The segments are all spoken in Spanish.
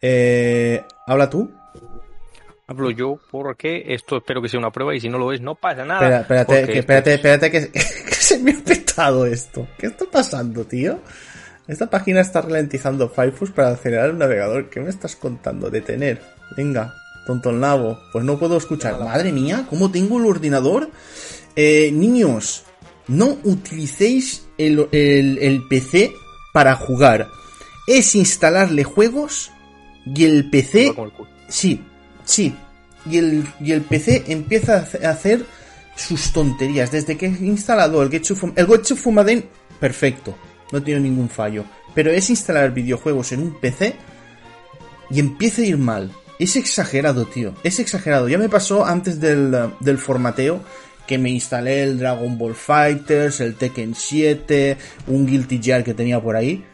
Eh, ¿Habla tú? Hablo yo porque esto espero que sea una prueba y si no lo es, no pasa nada. Espera, espérate, que, espérate, espérate, que, que se me ha petado esto. ¿Qué está pasando, tío? Esta página está ralentizando Firefox para acelerar el navegador. ¿Qué me estás contando? Detener. Venga, tonto el nabo. Pues no puedo escuchar. Madre mía, ¿cómo tengo el ordenador? Eh, niños, no utilicéis el, el, el PC para jugar. Es instalarle juegos y el PC... Sí, sí. Y el, y el PC empieza a hacer sus tonterías. Desde que he instalado el Getsu El Getsu Fumaden, perfecto. No tiene ningún fallo. Pero es instalar videojuegos en un PC y empieza a ir mal. Es exagerado, tío. Es exagerado. Ya me pasó antes del, del formateo que me instalé el Dragon Ball Fighters, el Tekken 7, un Guilty Gear que tenía por ahí.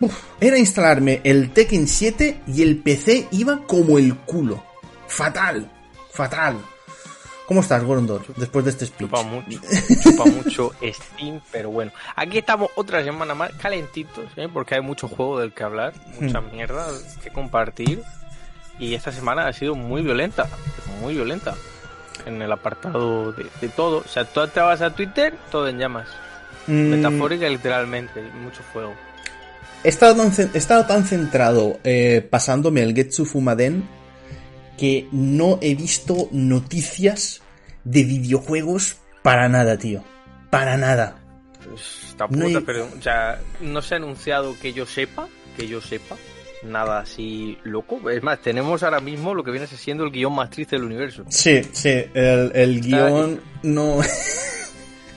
Uf, era instalarme el Tekken 7 y el PC iba como el culo. Fatal, fatal. ¿Cómo estás, Gorondor, después de este speech? Chupa mucho, chupa mucho Steam, pero bueno. Aquí estamos otra semana más calentitos, ¿eh? porque hay mucho juego del que hablar, mucha Hmm. mierda que compartir. Y esta semana ha sido muy violenta, muy violenta. En el apartado de, de todo. O sea, tú te vas a Twitter, todo en llamas. Mm, Metafórica literalmente, mucho fuego. He estado tan, cen- he estado tan centrado eh, pasándome el Getsu Fumaden que no he visto noticias de videojuegos para nada, tío. Para nada. Esta No hay- pero, o sea, no se ha anunciado que yo sepa, que yo sepa, nada así loco. Es más, tenemos ahora mismo lo que viene siendo el guion más triste del universo. Sí, sí, el, el guion no...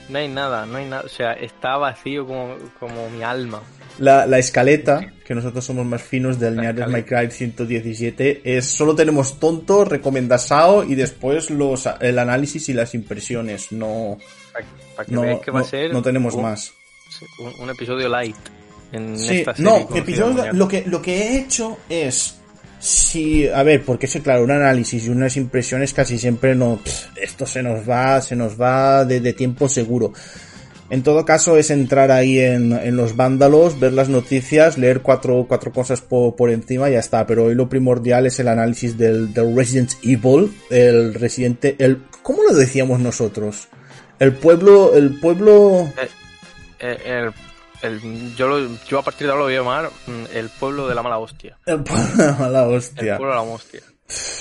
No hay nada, no hay nada, o sea, está vacío como, como mi alma. La, la escaleta, que nosotros somos más finos del escaleta. My Cry 117, es solo tenemos tonto, recomendasao y después los, el análisis y las impresiones. No, Para que no, veáis que va no- a ser no tenemos un, más. un, un episodio light en Sí, esta serie. no, Nier. lo que, lo que he hecho es, si, a ver, porque eso, claro, un análisis y unas impresiones casi siempre no, pff, esto se nos va, se nos va de, de tiempo seguro. En todo caso es entrar ahí en, en los vándalos, ver las noticias, leer cuatro, cuatro cosas por, por encima y ya está. Pero hoy lo primordial es el análisis del, del Resident Evil, el residente, el, ¿cómo lo decíamos nosotros? El pueblo, el pueblo, Eh, el, el- yo, lo- yo a partir de ahora lo voy a llamar mm, el pueblo de la mala hostia. el pueblo de mala El hostia. pueblo de la mala hostia.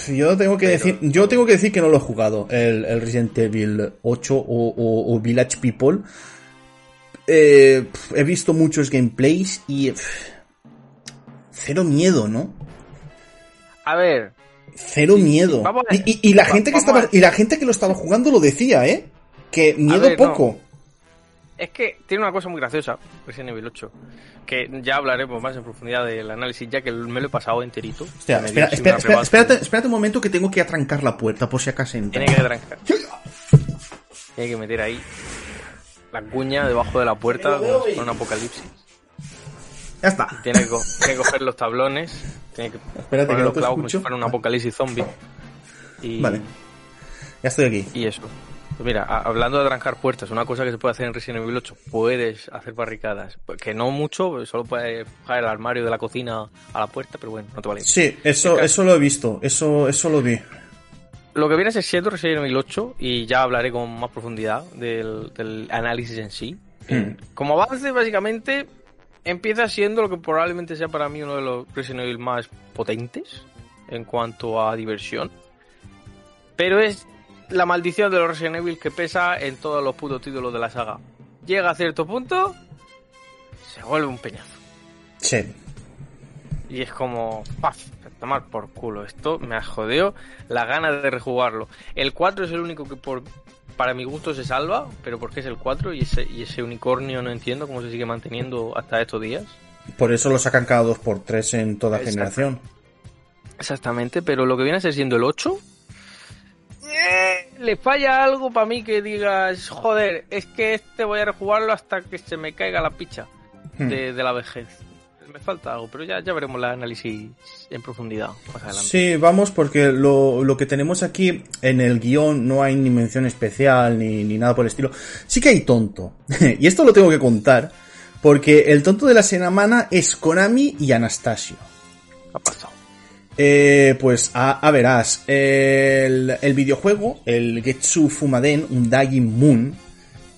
Yo tengo que Pero- decir, yo tengo que decir que no lo he jugado, el, el Resident Evil 8 o, o- o Village People. Eh, he visto muchos gameplays y pf, cero miedo, ¿no? A ver, Cero Sí, miedo. sí, y, y- y la va- gente que estaba a- y la gente que lo estaba jugando lo decía, ¿eh? Que miedo ver, no. poco. Es que tiene una cosa muy graciosa, Resident Evil 8, que ya hablaremos más en profundidad del análisis, ya que me lo he pasado enterito. Hostia, espera, espera, espera, espérate, espérate un momento que tengo que atrancar la puerta por si acaso entra. Tiene que trancar. Tiene que meter ahí la cuña debajo de la puerta como si fuera un apocalipsis. Ya está. Tiene que, co- tiene que coger los tablones, tiene que Espérate, poner los clavos como si fuera un apocalipsis zombie. Y, Vale. Ya estoy aquí. y eso. Pues mira, hablando de trancar puertas, una cosa que se puede hacer en Resident Evil 8, puedes hacer barricadas. Que no mucho, solo puedes bajar el armario de la cocina a la puerta, pero bueno, no te vale. Sí, eso, eso lo he visto, eso, eso lo vi. Lo que viene es siendo Resident Evil 8 y ya hablaré con más profundidad del, del análisis en sí. Hmm. Como avance, básicamente, empieza siendo lo que probablemente sea para mí uno de los Resident Evil más potentes en cuanto a diversión. Pero es la maldición de los Resident Evil que pesa en todos los putos títulos de la saga. Llega a cierto punto, se vuelve un peñazo. Sí. Y es como, ¡paf! Tomar por culo. Esto me ha jodido la gana de rejugarlo. El 4 es el único que por para mi gusto se salva, pero porque es el 4 y ese, y ese unicornio no entiendo cómo se sigue manteniendo hasta estos días. Por eso lo sacan cada dos por tres en toda Exacto. generación. Exactamente, pero lo que viene a ser siendo el 8, eh, le falla algo para mí que digas, joder, es que este voy a rejugarlo hasta que se me caiga la picha Hmm. de, de la vejez. Me falta algo, pero ya, ya veremos el análisis en profundidad más adelante. Sí, vamos, porque lo, lo que tenemos aquí en el guion no hay ni mención especial ni, ni nada por el estilo. Sí que hay tonto. y esto lo tengo que contar, porque el tonto de la semana es Konami y Anastasio. ha pasado? Eh, pues a, verás, el, el, videojuego, el Getsu Fumaden, un Dying Moon,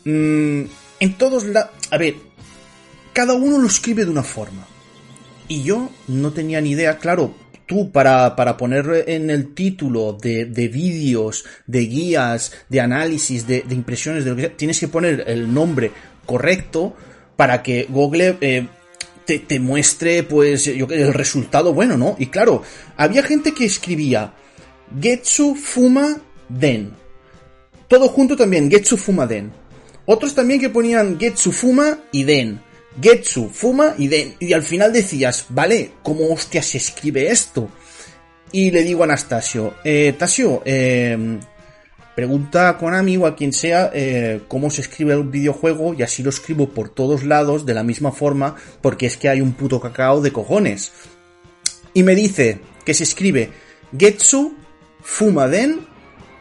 mmm, en todos la... A ver, cada uno lo escribe de una forma. Y yo no tenía ni idea, claro, tú para, para poner en el título de, de vídeos, de guías, de análisis, de, impresiones, de lo que sea, tienes que poner el nombre correcto para que Google eh, te, te, muestre pues yo, el resultado bueno, ¿no? Y claro, había gente que escribía Getsu Fuma Den. Todo junto también, Getsu Fuma Den. Otros también que ponían Getsu Fuma y Den. Getsu, Fuma y Den. Y al final decías, vale, ¿cómo hostia se escribe esto? Y le digo a Anastasio, eh, Tasio, eh, pregunta a Konami o a quien sea eh, cómo se escribe el videojuego y así lo escribo por todos lados de la misma forma porque es que hay un puto cacao de cojones. Y me dice que se escribe Getsu Fumaden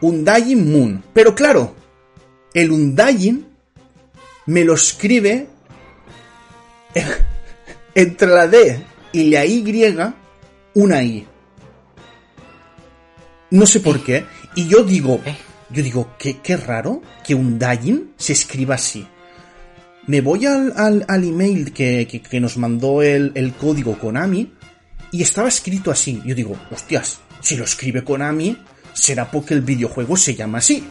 Undying Moon. Pero claro, el Undying me lo escribe entre la D y la Y una I. No sé por qué. Y yo digo, yo digo, qué, qué raro que un Dying se escriba así. Me voy al, al, email que, que, nos mandó el, el código Konami y estaba escrito así. Yo digo, hostias, si lo escribe Konami, será porque el videojuego se llama así.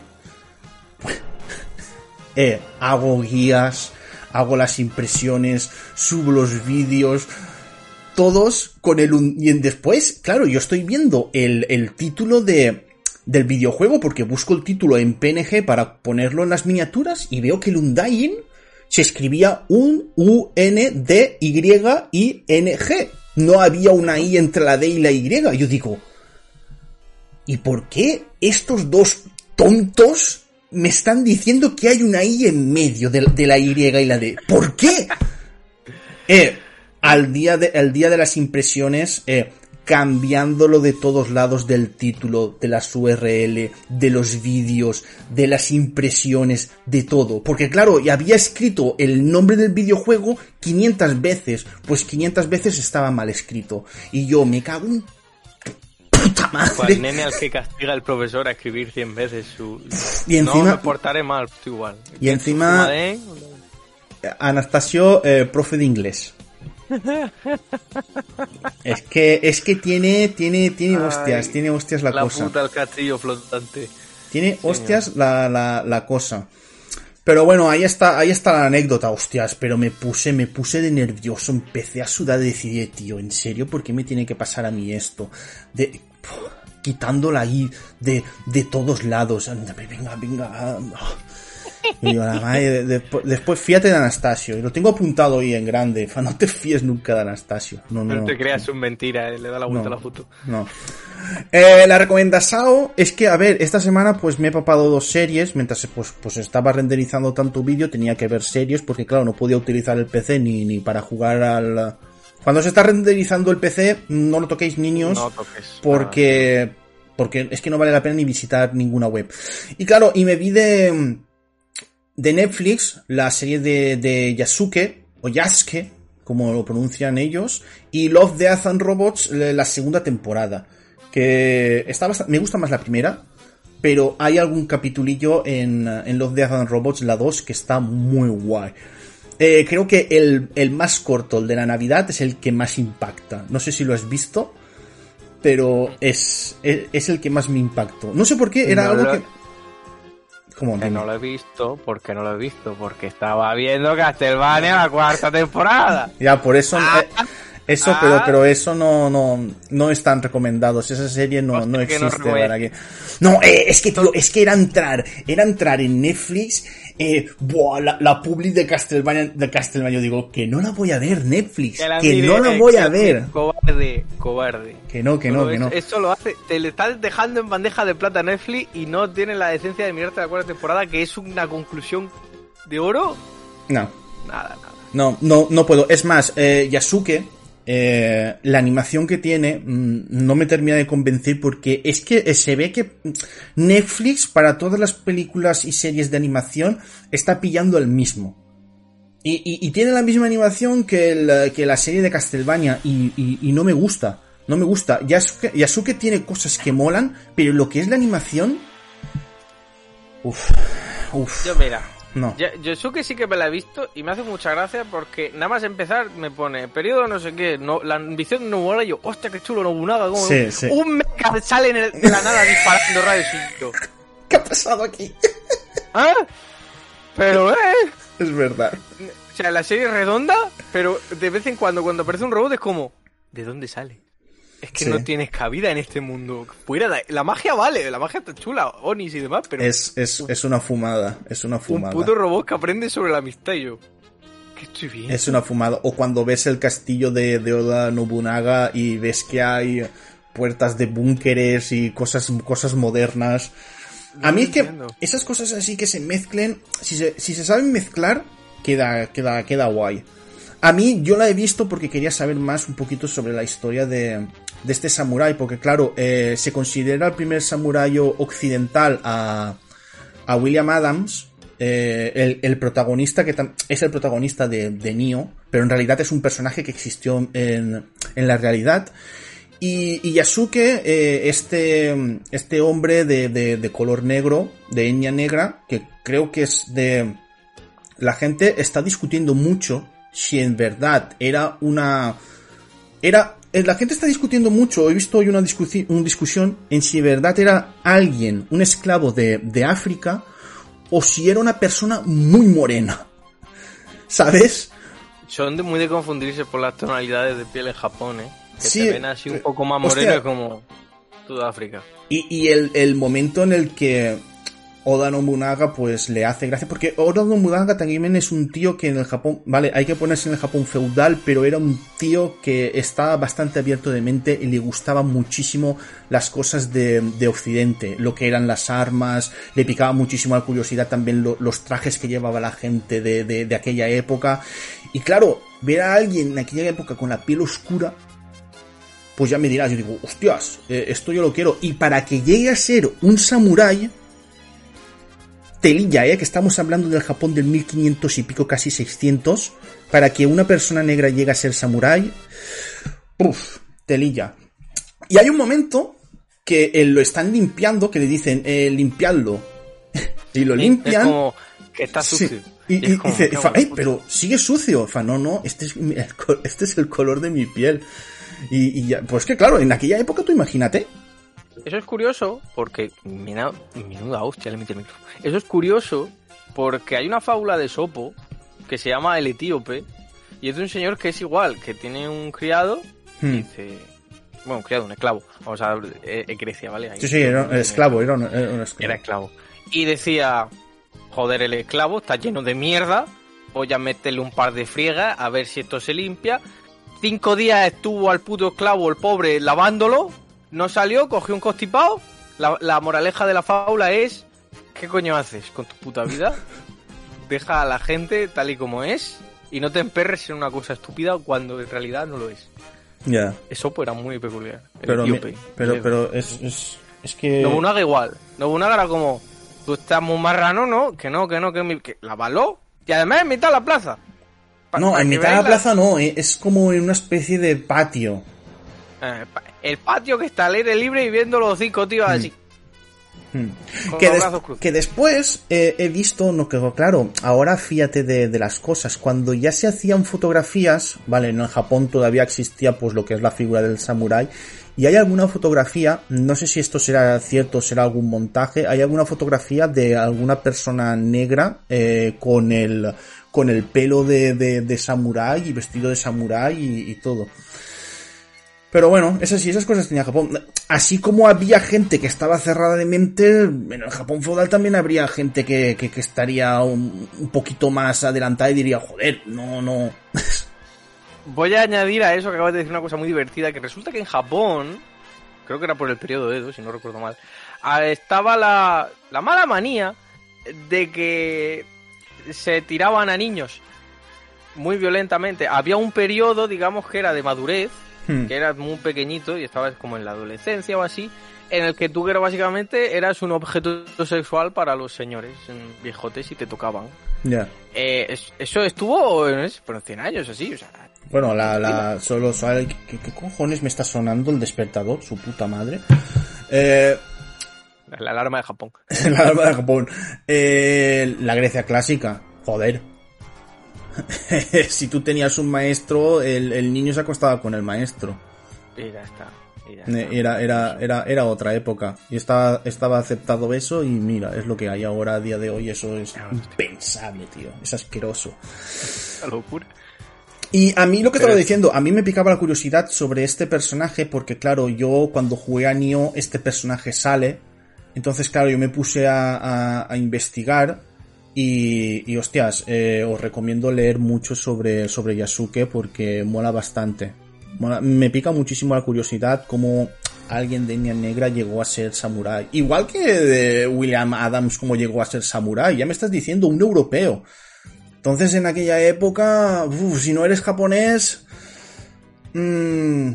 eh, hago guías, hago las impresiones, subo los vídeos, todos con el... Y después, claro, yo estoy viendo el, el título de, del videojuego porque busco el título en PNG para ponerlo en las miniaturas y veo que el Undying se escribía un U N D Y N G. No había una I entre la D y la Y. Yo digo, ¿y por qué estos dos tontos me están diciendo que hay una I en medio de, la Y y la D. ¿Por qué? Eh, al día de, el día de las impresiones, eh, cambiándolo de todos lados del título, de las URL, de los vídeos, de las impresiones, de todo. Porque claro, había escrito el nombre del videojuego 500 veces, pues 500 veces estaba mal escrito. Y yo me cago en madre. el nene al que castiga el profesor a escribir 100 veces su... Y encima... No me portaré mal, igual. Y encima... Anastasio, eh, profe de inglés. es que es que tiene tiene tiene hostias, tiene hostias la, cosa. La puta el castillo flotante. Tiene hostias la, la, la cosa. Pero bueno, ahí está, ahí está la anécdota, hostias, pero me puse, me puse de nervioso, empecé a sudar y decidí, tío, ¿en serio? ¿Por qué me tiene que pasar a mí esto? De, quitándola ahí de, de todos lados. Venga, venga. Y después, fíjate de Anastasio. Y lo tengo apuntado ahí en grande. No te fíes nunca de Anastasio. No, no, no te creas un mentira, eh, le da la vuelta a la foto. No. Eh, la recomendación es que, a ver, esta semana pues me he papado dos series. Mientras pues, pues estaba renderizando tanto vídeo, tenía que ver series porque, claro, no podía utilizar el PC ni, ni para jugar al. Cuando se está renderizando el PC, no lo toquéis, niños. No toques. Porque. Porque es que no vale la pena ni visitar ninguna web. Y claro, y me vi de de Netflix, la serie de, de Yasuke, o Yasuke, como lo pronuncian ellos, y Love, Death and Robots, la segunda temporada. Que está me gusta más la primera, pero hay algún capitulillo en, en Love, Death and Robots, la 2, que está muy guay. Eh, creo que el, el, más corto, el de la Navidad, es el que más impacta. No sé si lo has visto, pero es, es, el que más me impactó. No sé por qué, era algo que que no lo he visto, porque no lo he visto, porque estaba viendo Castlevania la cuarta temporada. Ya, por eso, ah, eh, eso, pero, ah. pero eso no, no, no están recomendados. Esa serie no, no existe para que. No, eh, es que es que era entrar, era entrar en Netflix eh, buah, la, la publi de Castlevania, de Castlevania, digo, que no la voy a ver Netflix, que, no la voy a ver. Cobarde, cobarde. Que no, que no, que no. Eso lo hace, te le estás dejando en bandeja de plata Netflix y no tiene la decencia de mirarte la cuarta temporada, que es una conclusión de oro. No. Nada, nada. No, no, no puedo. Es más, eh, Yasuke, eh, la animación que tiene mm, no me termina de convencer porque es que eh, se ve que Netflix para todas las películas y series de animación está pillando el mismo. Y, tiene la misma animación que, que la serie de Castlevania y, no me gusta. No me gusta. Yasuke, Yasuke tiene cosas que molan, pero lo que es la animación... Uf, uf. Yo mira, No. Ya- Yosuke sí que me la he visto y me hace mucha gracia porque nada más empezar me pone periodo no sé qué, no, la ambición de Nobunaga y yo, hostia, qué chulo Nobunaga, como Sí, sí. un mecha sale en el- de la nada disparando rayos ¿Qué ha pasado aquí? ¿ah? Pero, eh, Es verdad. o sea, la serie es redonda, pero de vez en cuando cuando aparece un robot es como, ¿de dónde sale? Es que Sí. no tienes cabida en este mundo. De- la magia vale, la magia está chula, Onis y demás, pero Es, es, es una fumada. Es una un fumada. puto robot que aprende sobre la amistad y yo, que estoy bien. Es una fumada. O cuando ves el castillo de, de Oda Nobunaga y ves que hay puertas de búnkeres y cosas, cosas modernas. A mí es que esas cosas así que se mezclen, si se, si se saben mezclar, queda, queda, queda guay. A mí yo la he visto porque quería saber más un poquito sobre la historia de, de este samurái, porque claro, eh, se considera el primer samurái occidental a, a William Adams, eh, el, el protagonista que es el protagonista de, de Neo, pero en realidad es un personaje que existió en, en la realidad. Y, Yasuke, eh, este, este hombre de, de, de color negro, de etnia negra, que creo que es de... La gente está discutiendo mucho si en verdad era una... Era... eh, La gente está discutiendo mucho, he visto hoy una, discusi- una discusión en si verdad era alguien, un esclavo de, de África, o si era una persona muy morena. ¿Sabes? Son de muy de confundirse por las tonalidades de piel en Japón, ¿eh? Que Sí, te ven así un eh, poco más moreno como Sudáfrica. Y, y el, el momento en el que Oda Nobunaga pues le hace gracia, porque Oda Nobunaga también es un tío que en el Japón, vale, hay que ponerse en el Japón feudal, pero era un tío que estaba bastante abierto de mente y le gustaban muchísimo las cosas de, de Occidente, lo que eran las armas, le picaba muchísimo la curiosidad también lo- los trajes que llevaba la gente de, de, de aquella época. Y claro, ver a alguien en aquella época con la piel oscura, pues ya me dirás, yo digo, hostias, eh, esto yo lo quiero. Y para que llegue a ser un samurái, telilla, ¿eh? que estamos hablando del Japón del 1500 y pico, casi 600, para que una persona negra llegue a ser samurái, uff, telilla. Y hay un momento que eh, lo están limpiando, que le dicen, eh, limpiadlo. y lo limpian. Es como que está Sí. sucio. Y, dice, fa, pero sigue sucio. Fa, no, no, este es, mi- el, este es el color de mi piel. Y, y ya, pues que claro, en aquella época tú imagínate. Eso es curioso porque. Mira, menuda hostia le metí el micrófono. Eso es curioso porque hay una fábula de Sopo que se llama El Etíope. Y es de un señor que es igual, que tiene un criado y Hmm. dice. Bueno, un criado, un esclavo. Vamos a ver, eh, en Grecia, ¿vale? Ahí Sí, sí, era un esclavo, era un, era un esclavo. Era esclavo. Y decía, joder, el esclavo está lleno de mierda, voy a meterle un par de friegas a ver si esto se limpia. Cinco días estuvo al puto esclavo, el pobre, lavándolo, no salió, cogió un constipado. La, la moraleja de la fábula es, ¿qué coño haces con tu puta vida? Deja a la gente tal y como es y no te emperres en una cosa estúpida cuando en realidad no lo es. Ya, Eso pues era muy peculiar. Pero, mi- pero, El- pero es, es, es que... Nobunaga igual. Nobunaga era como, tú estás muy marrano, ¿no? Que no, que no, que, mi- que la baló. Y además en mitad de la plaza. Pa- no, en mitad de la plaza no, eh, es como en una especie de patio. eh, el patio que está al aire libre y viendo los cinco tíos así. Hmm. Que, des- que después eh, he visto, no que claro, ahora fíjate de, de las cosas, cuando ya se hacían fotografías, vale, no en Japón todavía existía pues lo que es la figura del samurái, y hay alguna fotografía, no sé si esto será cierto, será algún montaje, hay alguna fotografía de alguna persona negra eh, con el con el pelo de, de, de samurái y vestido de samurái y, y todo. Pero bueno, esas esas cosas tenía Japón. Así como había gente que estaba cerrada de mente, en el Japón feudal también habría gente que, que, estaría un, un poquito más adelantada y diría, joder, no, no. Voy a añadir a eso que acabas de decir una cosa muy divertida, que resulta que en Japón, creo que era por el periodo Edo, si no recuerdo mal, ah, estaba la, la mala manía de que se tiraban a niños muy violentamente. Había un periodo, digamos, que era de madurez, Hmm. que eras muy pequeñito y estabas como en la adolescencia o así, en el que tú que básicamente eras un objeto sexual para los señores viejotes y te tocaban. Ya. Eh, es- eso estuvo no sé, por 100 años así, o sea, Bueno, la, la, solo, solo ¿qué, ¿qué, cojones me está sonando el despertador? Su puta madre. Eh, la alarma de Japón. la alarma de Japón. Eh, la Grecia clásica. Joder. si tú tenías un maestro, el, el, niño se acostaba con el maestro. Y ya está. Era, era, era, era otra época. Y estaba, estaba aceptado eso y mira, es lo que hay ahora a día de hoy. Eso es impensable, tío. Es asqueroso. La locura. Y a mí lo que estaba diciendo, a mí me picaba la curiosidad sobre este personaje porque claro, yo cuando jugué a Nioh este personaje sale. Entonces claro, yo me puse a, a, a investigar y, y hostias, eh, os recomiendo leer mucho sobre, sobre Yasuke porque mola bastante. Me pica muchísimo la curiosidad cómo alguien de etnia negra llegó a ser samurái. Igual que de William Adams como llegó a ser samurái. Ya me estás diciendo un europeo. Entonces en aquella época, si no eres japonés, mmm,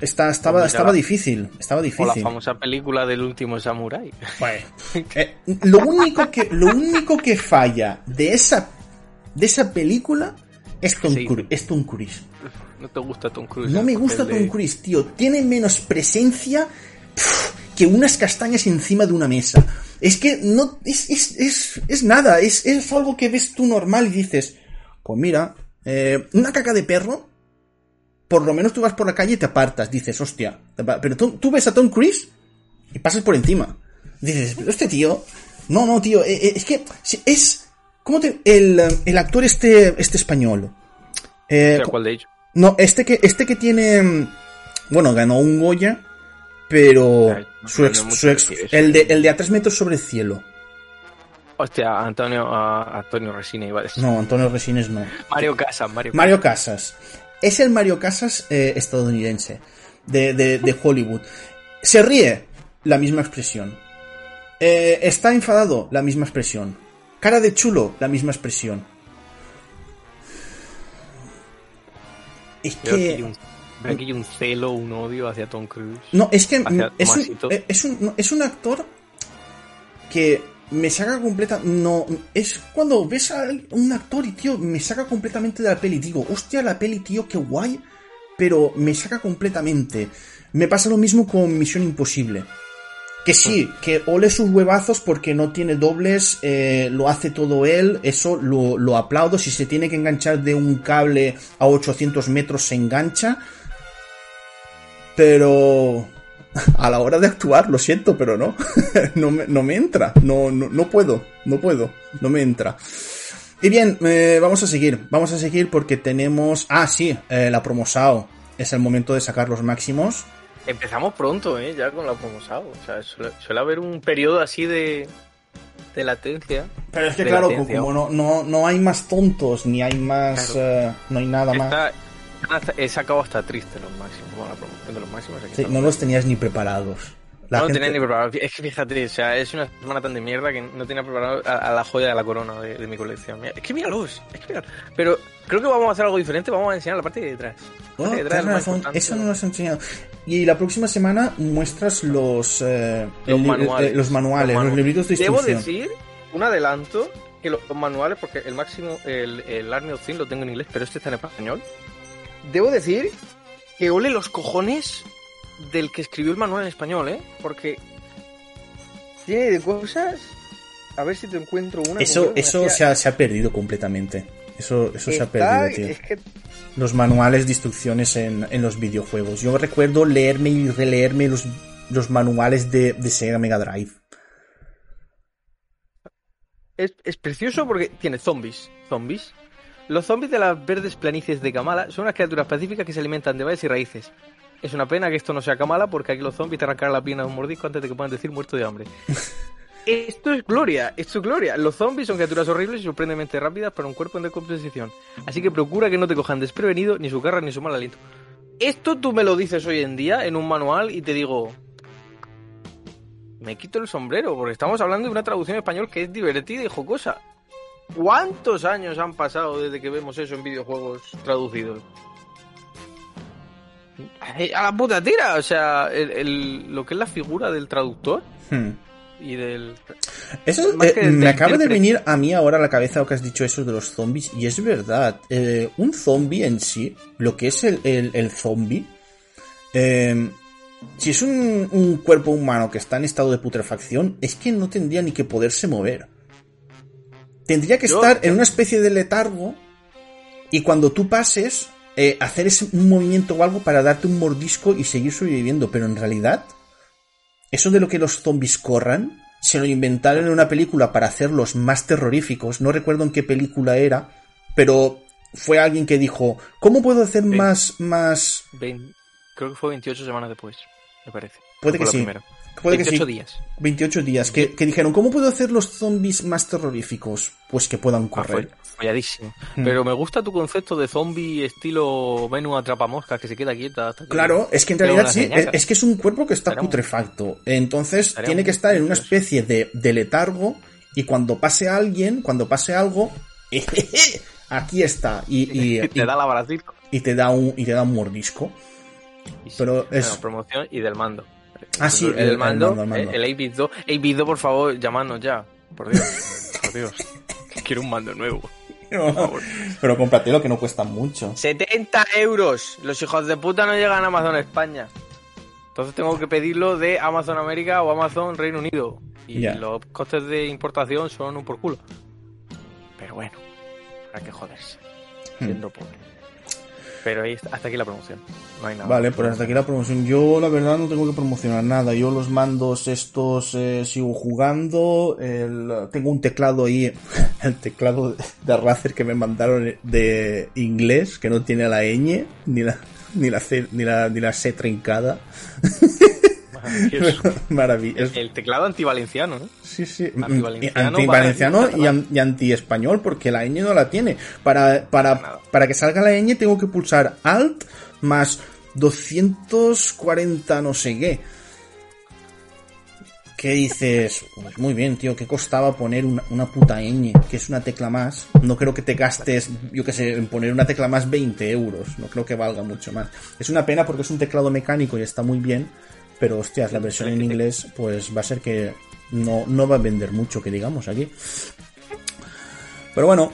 está, estaba, Pues estaba difícil, estaba O la difícil. famosa película del último samurái. Bueno, eh, lo único que, lo único que falla de esa, de esa película es Tom, Sí. Cruise, es Tom Cruise. No te gusta Tom Cruise. No me gusta de- Tom Cruise, tío. Tiene menos presencia que unas castañas encima de una mesa. Es que no, es, es, es, es nada, es, es algo que ves tú normal y dices, pues mira, eh, una caca de perro, por lo menos tú vas por la calle y te apartas, dices, hostia, pero tú, tú ves a Tom Cruise y pasas por encima. Dices, pero este tío, no, no, tío, eh, eh, es que es, ¿cómo te, el, el actor este, este español? Eh, ¿Cuál de ellos? no, este que, este que tiene. mm, Bueno, ganó un Goya, pero. Ay, no su ex- su ex- decir el, de, el de a tres metros sobre el cielo. Hostia, Antonio, a Antonio Resina iba a decir. No, Antonio Resines no. Mario Casas, Mario Mario Casas. Es el Mario Casas eh, estadounidense. De, de, de Hollywood. Se ríe, la misma expresión. Eh, está enfadado, la misma expresión. Cara de chulo, la misma expresión. Es aquí que. un, un celo, un odio hacia Tom Cruise. No, es que es un, eh, es, un, no, es un actor que me saca completa. No, es cuando ves a un actor y, tío, me saca completamente de la peli. Digo, hostia, la peli, tío, qué guay. Pero me saca completamente. Me pasa lo mismo con Misión Imposible. Que sí, que ole sus huevazos porque no tiene dobles, eh, lo hace todo él, eso lo, lo aplaudo. Si se tiene que enganchar de un cable a 800 metros, se engancha. Pero a la hora de actuar, lo siento, pero no. no, me, no me entra. No, no, no puedo. No puedo. No me entra. Y bien, eh, vamos a seguir. Vamos a seguir porque tenemos. Ah, sí, eh, la promosao. Es el momento de sacar los máximos. Empezamos pronto, ¿eh? Ya con la promosado. O sea, suele, suele haber un periodo así de, de latencia. Pero es que, claro, latencia. como no, no, no hay más tontos, ni hay más. Claro. eh, no hay nada más. He sacado hasta triste los máximos. Bueno, la promoción de los máximos. aquí Sí, no los tenías ni preparados. La no gente- tenía ni preparado. Es que fíjate, o sea, es una semana tan de mierda que no tenía preparado a, a la joya de la corona de, de mi colección. Mira, es que míralos, es que míralos. Pero creo que vamos a hacer algo diferente, vamos a enseñar la parte de detrás. Oh, de detrás razón, eso no lo has enseñado. Y la próxima semana muestras los, eh, Los li- manuales. eh, los manuales, los, manuales. libritos de Debo instrucción. decir, un adelanto, que los, los manuales, porque el máximo, el, el Army of lo tengo en inglés, pero este está en español. Debo decir que ole los cojones del que escribió el manual en español, ¿eh? Porque tiene de cosas... A ver si te encuentro una. Eso, eso se ha, se ha perdido completamente. Eso, eso se ha perdido, tío. Es que Los manuales de instrucciones en, en los videojuegos. Yo recuerdo leerme y releerme los, los manuales de, de Sega Mega Drive. es, es precioso porque tiene zombies. Zombies. Los zombies de las verdes planicies de Kamala son unas criaturas pacíficas que se alimentan de bayas y raíces. Es una pena que esto no sea Kamala porque aquí los zombies te arrancarán la pierna de un mordisco antes de que puedan decir muerto de hambre. esto es gloria, esto es gloria. Los zombies son criaturas horribles y sorprendentemente rápidas para un cuerpo en decomposición. Así que procura que no te cojan desprevenido ni su garra ni su mal aliento. Esto tú me lo dices hoy en día en un manual y te digo... Me quito el sombrero porque estamos hablando de una traducción en español que es divertida y jocosa. ¿Cuántos años han pasado desde que vemos eso en videojuegos traducidos? A la puta tira, o sea, el- el- lo que es la figura del traductor Hmm. y del... Eso Más eh, del me acaba de venir a mí ahora a la cabeza lo que has dicho eso de los zombies y es verdad. eh, un zombie en sí, lo que es el, el, el zombie, eh, si es un, un cuerpo humano que está en estado de putrefacción, es que no tendría ni que poderse mover. Tendría que Yo- estar en una especie de letargo y cuando tú pases, eh, hacer ese, un movimiento o algo para darte un mordisco y seguir sobreviviendo. Pero en realidad, eso de lo que los zombies corran, se lo inventaron en una película para hacerlos más terroríficos. No recuerdo en qué película era, pero fue alguien que dijo, ¿cómo puedo hacer más, más... Creo que fue 28 semanas después, me parece. Puede que sí. primera. Puede que 28 sí. días. 28 días. Que, que dijeron, ¿cómo puedo hacer los zombies más terroríficos? Pues que puedan Ah, correr. fue folladísimo. Mm. Pero me gusta tu concepto de zombie estilo menú atrapamoscas que se queda quieta hasta que... Claro, es que en realidad sí, es, es que es un cuerpo que está putrefacto. Entonces tiene que estar en una especie de, de letargo y cuando pase alguien, cuando pase algo, aquí está. Y, y- te da la y te da un, y te da un mordisco. Y sí, Pero es- bueno, promoción y del mando. Ah, sí, el- del el mando, mando, el mando. eh, el 8-bit 2. 8-bit 2, por favor, llamadnos ya. Por Dios, por Dios. Quiero un mando nuevo. favor. Pero cómpratelo que no cuesta mucho. 70 euros. Los hijos de puta no llegan a Amazon España. Entonces tengo que pedirlo de Amazon América o Amazon Reino Unido. Y los costes de importación son un por culo. Pero bueno, hay que joderse. Hmm. Siendo pobre. Pero ahí está- hasta aquí la promoción. No hay nada. Vale, pues hasta aquí la promoción. Yo la verdad no tengo que promocionar nada. Yo los mandos estos eh, sigo jugando. El- tengo un teclado ahí, el teclado de Razer que me mandaron de inglés, que no tiene la ñ, ni la, ni la C, ni la, ni la C trincada. Maravilloso. Maravilloso. El teclado antivalenciano, ¿no? Sí, sí. Antivalenciano, Antivalenciano vale. y, an- y anti-español, porque la ñ no la tiene. Para, para, para que salga la ñ tengo que pulsar Alt más 240 no sé qué. ¿Qué dices? Pues muy bien, tío, ¿qué costaba poner una, una puta ñ? Que es una tecla más. No creo que te gastes, yo que sé, en poner una tecla más 20 euros. No creo que valga mucho más. Es una pena porque es un teclado mecánico y está muy bien. Pero hostias, la versión en inglés, pues va a ser que no, no va a vender mucho, que digamos aquí. Pero bueno,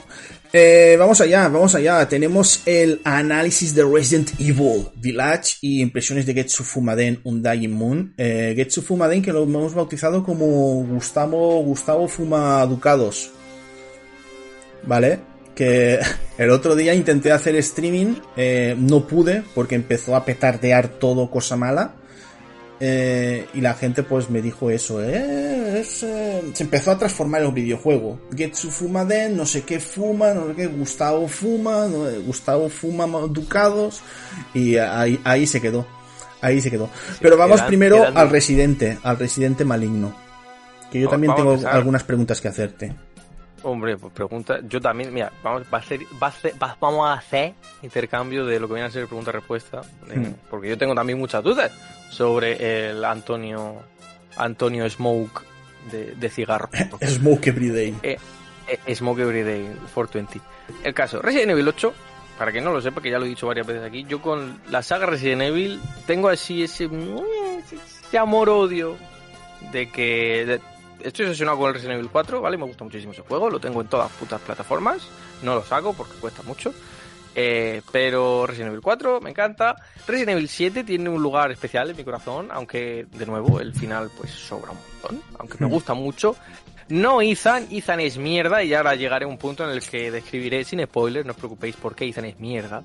eh, vamos allá, vamos allá. Tenemos el análisis de Resident Evil Village y impresiones de Getsu Fumaden Undying Moon. Eh, Getsu Fumaden que lo hemos bautizado como Gustavo, Gustavo Fuma Ducados. ¿Vale? Que el otro día intenté hacer streaming, eh, no pude porque empezó a petardear todo cosa mala. Eh, y la gente pues me dijo eso, eh, es, eh, se empezó a transformar en un videojuego. Getsu fuma den, no sé qué fuma, no sé qué, Gustavo fuma, no, eh, Gustavo fuma ducados y ahí, ahí se quedó. Ahí se quedó. Pero vamos primero al residente, al residente maligno. Que yo Vamos- también vamos tengo algunas preguntas que hacerte. Hombre, pues pregunta. Yo también, mira, vamos, va a ser, va a ser- va- vamos a hacer intercambio de lo que viene a ser pregunta-respuesta. Hmm. Porque yo tengo también muchas dudas sobre el Antonio Antonio Smoke de, de cigarro. Smoke Everyday. Eh, eh, Smoke Everyday 420. El caso, Resident Evil 8, para que no lo sepa, que ya lo he dicho varias veces aquí, yo con la saga Resident Evil tengo así ese, ese amor-odio de que de- estoy obsesionado con el Resident Evil 4, ¿vale? Me gusta muchísimo ese juego, lo tengo en todas putas plataformas, no lo saco porque cuesta mucho. Eh, pero Resident Evil 4 me encanta. Resident Evil 7 tiene un lugar especial en mi corazón, aunque de nuevo el final pues sobra un montón, aunque me Hmm. gusta mucho. No Ethan, Ethan es mierda y ahora llegaré a un punto en el que describiré sin spoilers, no os preocupéis por qué Ethan es mierda.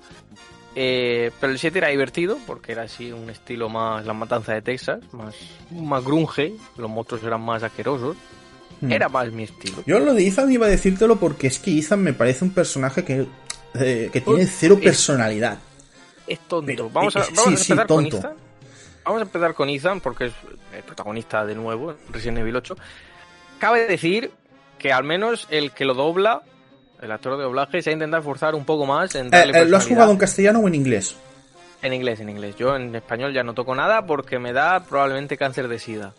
Eh, pero el 7 era divertido porque era así un estilo más la matanza de Texas, más, más grunge, los monstruos eran más asquerosos. Hmm. Era más mi estilo. Yo lo de Ethan iba a decírtelo porque es que Ethan me parece un personaje que, eh, que tiene cero personalidad. Es tonto. Pero, vamos a, vamos sí, a sí, empezar con. Ethan. Vamos a empezar con Ethan porque es el protagonista de nuevo en Resident Evil 8. Cabe decir que al menos el que lo dobla, el actor de doblaje, se ha intentado esforzar un poco más en Eh, darle eh, ¿Lo has jugado en castellano o en inglés? En inglés, en inglés. Yo en español ya no toco nada porque me da probablemente cáncer de sida.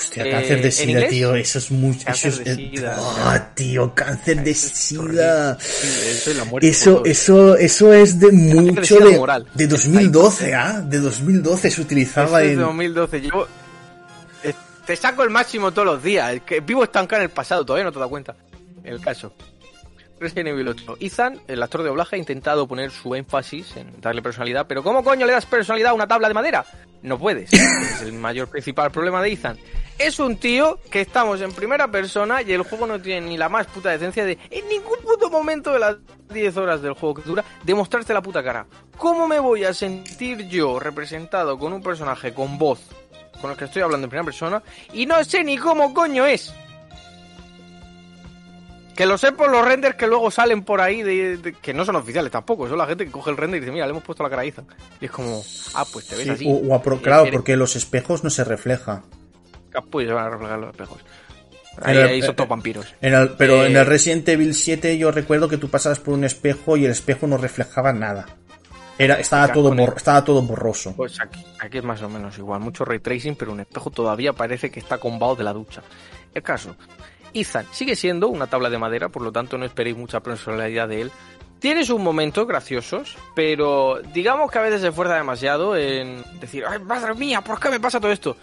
Hostia, Eh, cáncer de ¿en sida, tío, eso es mucho. Cáncer eso es, de eh, sida. ah, tío, cáncer de Eso es sida. Sí, eso es la muerte. Eso, eso, eso es de mucho de, moral. de 2012, ¿ah? De 2012 se utilizaba en... de 2012. Yo te saco el máximo todos los días. Es que vivo estancado en el pasado, todavía no te das cuenta. El caso. Resident Evil 8. Ethan, el actor de doblaje, ha intentado poner su énfasis en darle personalidad, pero ¿cómo coño le das personalidad a una tabla de madera? No puedes. es el mayor principal problema de Ethan. Es un tío que estamos en primera persona y el juego no tiene ni la más puta decencia de en ningún puto momento de las 10 horas del juego que dura demostrarte la puta cara. ¿Cómo me voy a sentir yo representado con un personaje con voz con el que estoy hablando en primera persona y no sé ni cómo coño es? Que lo sé por los renders que luego salen por ahí, de, de- que no son oficiales tampoco, son la gente que coge el render y dice, mira, le hemos puesto la cara a Ethan. Y es como, ah, pues te ves Sí, así. o, o pro- claro, porque los espejos no se refleja. capullo, se van a reflejar los espejos. Ahí, ahí son eh, todos vampiros. En el- pero en Eh, el Resident Evil 7 yo recuerdo que tú pasabas por un espejo y el espejo no reflejaba nada. Era, estaba, todo con el- bor- estaba todo borroso. Pues aquí, aquí es más o menos igual, mucho ray tracing, pero un espejo todavía parece que está combado de la ducha. El caso, Ethan sigue siendo una tabla de madera, por lo tanto no esperéis mucha personalidad de él. Tiene sus momentos graciosos, pero digamos que a veces se esfuerza demasiado en decir, ay, madre mía, ¿por qué me pasa todo esto?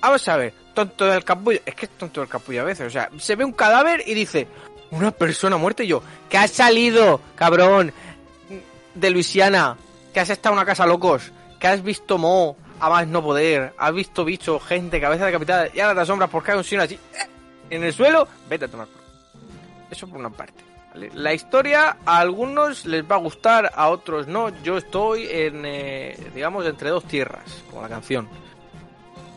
Vamos a ver, tonto del capullo, es que es tonto del capullo a veces, o sea, se ve un cadáver y dice, una persona muerta y yo, que has salido, cabrón, de Luisiana, que has estado en una casa locos, que has visto Mo a más no poder, has visto bichos, gente, cabeza decapitada, y ahora te asombras porque hay un signo así ¡eh! En el suelo, vete a tomar por. Eso por una parte. ¿vale? La historia a algunos les va a gustar, a otros no. Yo estoy en, eh, digamos, entre dos tierras, como la canción.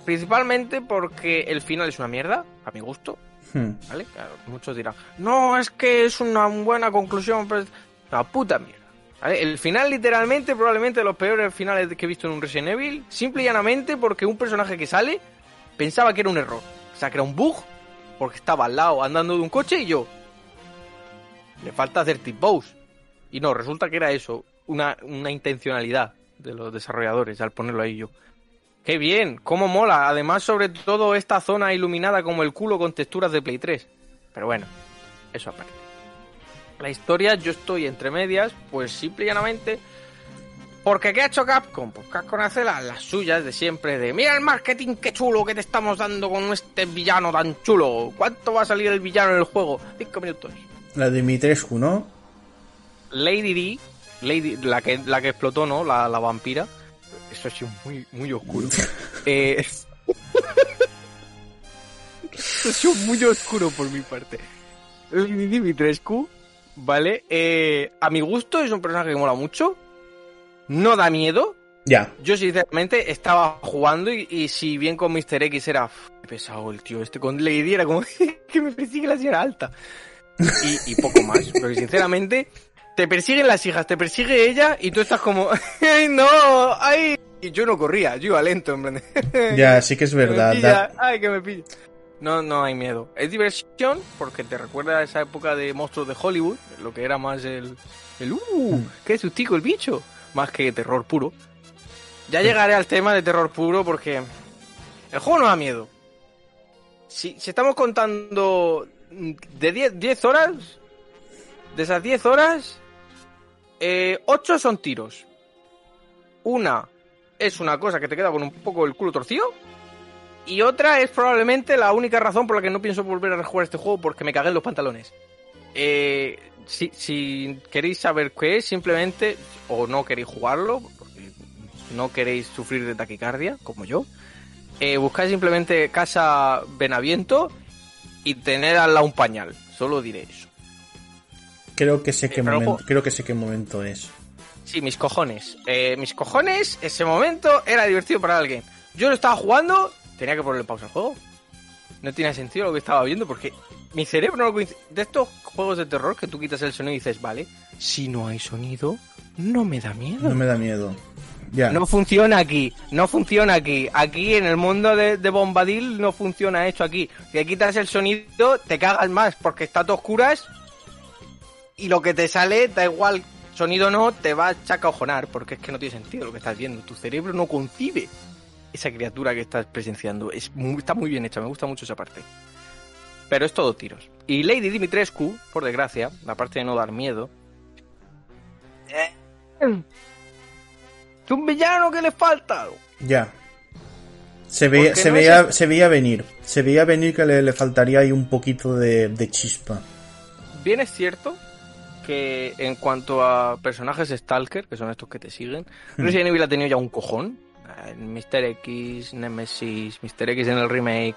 Principalmente porque el final es una mierda, a mi gusto. Hmm. ¿Vale? Claro, muchos dirán, no, es que es una buena conclusión, pero es la puta mierda. ¿Vale? El final, literalmente, probablemente de los peores finales que he visto en un Resident Evil, simple y llanamente porque un personaje que sale pensaba que era un error. O sea, que era un bug, porque estaba al lado andando de un coche y yo. Le falta hacer tip bows. Y no, resulta que era eso, una, una intencionalidad de los desarrolladores al ponerlo ahí yo. ¡Qué bien! ¡Cómo mola! Además, sobre todo esta zona iluminada como el culo con texturas de Play 3. Pero bueno, eso aparte. La historia, yo estoy entre medias, pues simple y llanamente. Porque ¿qué ha hecho Capcom? Pues Capcom hace las, las suyas de siempre, de mira el marketing qué chulo que te estamos dando con este villano tan chulo. ¿Cuánto va a salir el villano en el juego? Cinco minutos. La de Dimitrescu, ¿no? Lady D, Lady, la que la que explotó, ¿no? La, la vampira. Eso ha sido muy, muy oscuro. eh, eso ha sido muy oscuro por mi parte. Lady Dimitrescu, ¿vale? Eh, a mi gusto es un personaje que mola mucho. No da miedo. Ya. Yo sinceramente estaba jugando y, y si bien con Mr. X era "Uf, qué pesado el tío este, con Lady era como que me persigue la señora alta. Y, y poco más, porque sinceramente te persiguen las hijas, te persigue ella y tú estás como, ¡ay no! ¡ay! Y yo no corría, yo iba lento, en plan Ya, sí que es "Que me verdad. pilla, ¡Ay, que me pilla! No, no hay miedo. Es diversión porque te recuerda a esa época de monstruos de Hollywood, lo que era más el, el ¡uh! ¡Qué sustico el bicho! Más que terror puro. Ya llegaré al tema de terror puro porque el juego no da miedo. Si, si estamos contando de 10, 10 horas, de esas 10 horas, eh, 8 son tiros. Una es una cosa que te queda con un poco el culo torcido. Y otra es probablemente la única razón por la que no pienso volver a jugar este juego porque me cagué en los pantalones. Eh, si, si queréis saber qué es, simplemente, o no queréis jugarlo, no queréis sufrir de taquicardia, como yo, eh, buscáis simplemente Casa Benaviento y tener al lado un pañal. Solo diré eso. Creo que sé qué pero momento, ojo. creo que sé qué momento es. Sí, mis cojones. Eh, mis cojones, ese momento era divertido para alguien. Yo lo estaba jugando, tenía que ponerle pausa al juego. No tenía sentido lo que estaba viendo porque mi cerebro no coincide. De estos juegos de terror que tú quitas el sonido y dices, vale, si no hay sonido, no me da miedo. No me da miedo. Ya. No funciona aquí, no funciona aquí. Aquí en el mundo de, de Bombadil no funciona esto aquí. Si quitas el sonido, te cagas más porque está todo oscuras y lo que te sale, da igual, sonido no, te va a chacajonar porque es que no tiene sentido lo que estás viendo. Tu cerebro no concibe esa criatura que estás presenciando. Es muy- está muy bien hecha, me gusta mucho esa parte. Pero es todo tiros. Y Lady Dimitrescu, por desgracia, la parte de no dar miedo, es un villano que le falta. Ya. Se veía, se, no veía, es- se veía venir. Se veía venir que le, le faltaría ahí un poquito de, de chispa. Bien es cierto que en cuanto a personajes Stalker, que son estos que te siguen, Hmm. Resident Evil ha tenido ya un cojón. Eh, Mr. X, Nemesis, Mr. X en el remake.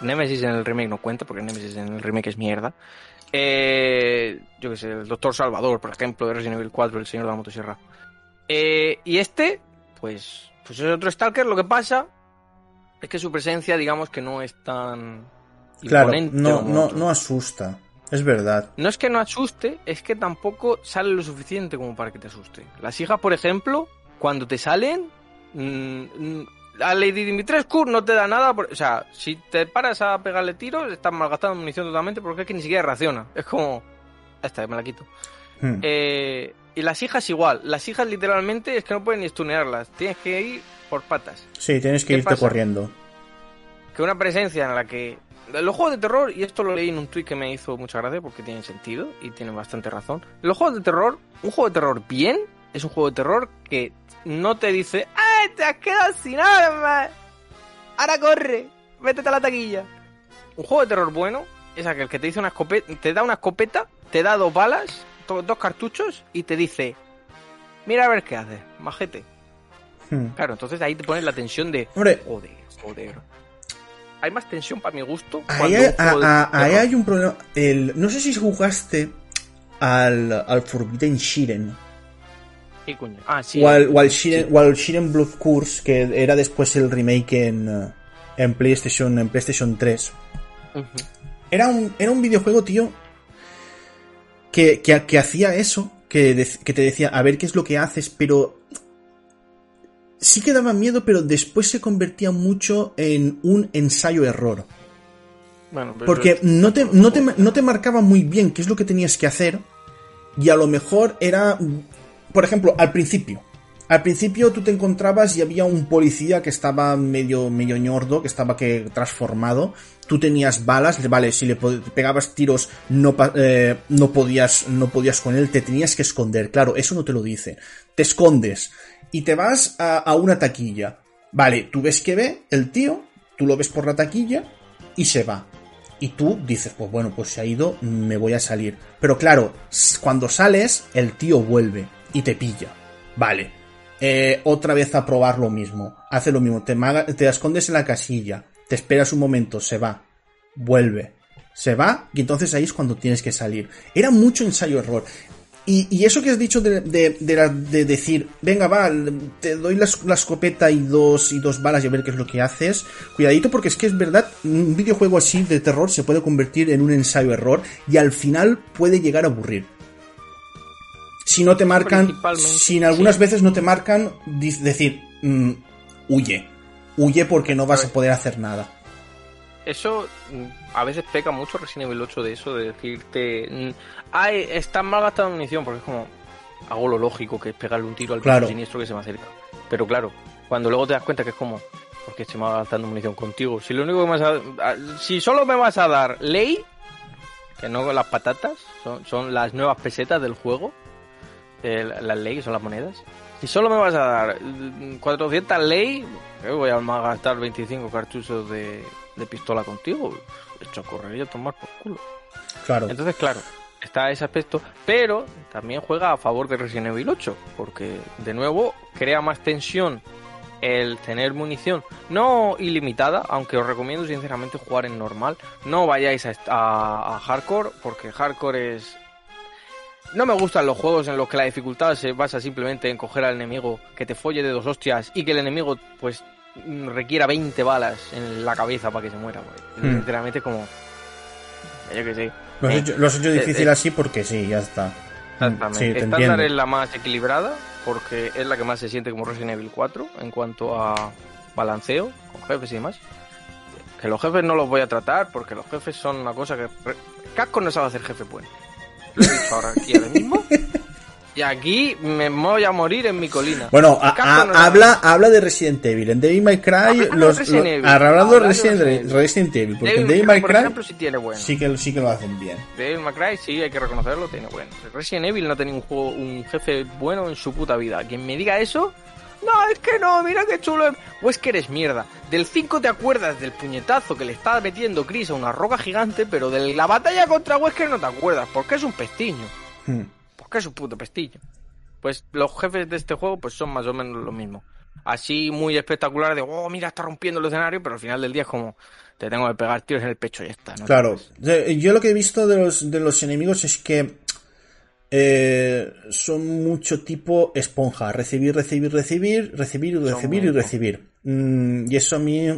Nemesis en el remake no cuenta porque Nemesis en el remake es mierda. Eh, yo que sé, el Doctor Salvador, por ejemplo, de Resident Evil 4, el señor de la motosierra. Eh, y este, pues, pues es otro Stalker. Lo que pasa es que su presencia, digamos que no es tan Claro, no, no, no asusta. Es verdad. No es que no asuste, es que tampoco sale lo suficiente como para que te asuste. Las hijas, por ejemplo, cuando te salen, mm, mm, a Lady Dimitrescu no te da nada. por- o sea, si te paras a pegarle tiros, estás malgastando munición totalmente porque es que ni siquiera reacciona. Es como. Esta, me la quito. Hmm. Eh, y las hijas igual. Las hijas literalmente es que no pueden ni stunearlas. Tienes que ir por patas. Sí, tienes que ¿qué irte pasa? corriendo. que una presencia en la que los juegos de terror, y esto lo leí en un tweet que me hizo mucha gracia porque tiene sentido y tiene bastante razón. Los juegos de terror, un juego de terror bien, es un juego de terror que no te dice, ¡ay, te has quedado sin armas! Ahora corre, métete a la taquilla. Un juego de terror bueno es aquel que te dice una escopeta, te da una escopeta, te da dos balas, dos cartuchos y te dice, mira a ver qué haces, majete. Hmm. Claro, entonces ahí te pones la tensión de, Hombre, Joder, joder. Hay más tensión para mi gusto. ahí cuando hay, a- a- ahí hay un problema. El, no sé si jugaste al, al Forbidden Shiren. ¿Qué coño? Ah, sí. Shiren, Shiren Blood Curse, que era después el remake en, eh, en PlayStation, en PlayStation 3. Ujú. Era un, era un videojuego, tío, que, que, que hacía eso, que, que te decía, a ver qué es lo que haces, pero sí que daba miedo, pero después se convertía mucho en un ensayo-error. Bueno, pero Porque no te, no, te, no te marcaba muy bien qué es lo que tenías que hacer. Y a lo mejor era. Por ejemplo, al principio. Al principio tú te encontrabas y había un policía que estaba medio, medio ñordo, que estaba que transformado. Tú tenías balas, vale, si le pegabas tiros no, eh, no, podías, no podías con él, te tenías que esconder. Claro, eso no te lo dice. Te escondes y te vas a, una taquilla. Vale, tú ves que ve el tío, tú lo ves por la taquilla y se va. Y tú dices, pues bueno, pues se ha ido, me voy a salir. Pero claro, cuando sales, el tío vuelve y te pilla. Vale. Eh, otra vez a probar lo mismo. Hace lo mismo. Te, te escondes en la casilla. Te esperas un momento, se va. Vuelve. Se va y entonces ahí es cuando tienes que salir. Era mucho ensayo-error. Y, y eso que has dicho de, de- de decir, venga, va, te doy la, la escopeta y dos, y dos balas y a ver qué es lo que haces. Cuidadito porque es que es verdad, un videojuego así de terror se puede convertir en un ensayo-error y al final puede llegar a aburrir. Si no te marcan, si en algunas sí. veces no te marcan, decir, mm, huye. Huye porque no vas a poder hacer nada. Eso mm, a veces peca mucho Resident Evil 8 de eso, de decirte, mm, ay, estás mal gastando munición, porque es como, hago lo lógico, que es pegarle un tiro al Claro. siniestro que se me acerca. Pero claro, cuando luego te das cuenta que es como, ¿por qué estoy mal gastando munición contigo? Si lo único que me vas a, a- si solo me vas a dar ley, que no las patatas, son, son las nuevas pesetas del juego, eh, las ley, que son las monedas. Si solo me vas a dar mm, 400 ley, ¿qué voy a gastar 25 cartuchos de, de pistola contigo. Hecho a correr y a tomar por culo. Claro. Entonces, claro, está ese aspecto, pero también juega a favor de Resident Evil 8, porque de nuevo crea más tensión el tener munición, no ilimitada, aunque os recomiendo sinceramente jugar en normal. No vayáis a, est- a- a hardcore, porque hardcore es. No me gustan los juegos en los que la dificultad se basa simplemente en coger al enemigo, que te folle de dos hostias y que el enemigo, pues, requiera 20 balas en la cabeza para que se muera. pues. Hmm. Sinceramente, como. Yo que sé. Lo has Eh, hecho, lo has hecho eh, difícil eh, así porque sí, ya está. Exactamente. Sí, te Estándar entiendo. es la más equilibrada porque es la que más se siente como Resident Evil 4 en cuanto a balanceo con jefes y demás. Que los jefes no los voy a tratar porque los jefes son una cosa que... Casco no sabe hacer jefe bueno. Lo he dicho ahora aquí ahora mismo. Y aquí me voy a morir en mi colina. Bueno, a- a- no habla, habla de Resident Evil. En Devil May Cry, Hablando de los, Resident los- Evil. hablando de Resident, Resident Evil. Resident Evil, porque en Devil May Cry, por ejemplo, sí tiene bueno. sí que, sí que lo hacen bien. Devil May Cry, sí, hay que reconocerlo, tiene bueno. Resident Evil no tiene un juego, un jefe bueno en su puta vida. Quien me diga eso, no, es que no, mira qué chulo. es". Wesker es mierda. Del 5 te acuerdas del puñetazo que le está metiendo Chris a una roca gigante, pero de la batalla contra Wesker no te acuerdas, porque es un pestiño. Hmm. Porque es un puto pestillo. Pues los jefes de este juego pues son más o menos lo mismo. Así muy espectacular de, oh, mira, está rompiendo el escenario, pero al final del día es como, te tengo que pegar tiros en el pecho y ya está. ¿no? Claro, yo lo que he visto de los, de los enemigos es que eh, son mucho tipo esponja, recibir, recibir, recibir, recibir recibir y recibir. Mm, y eso a mí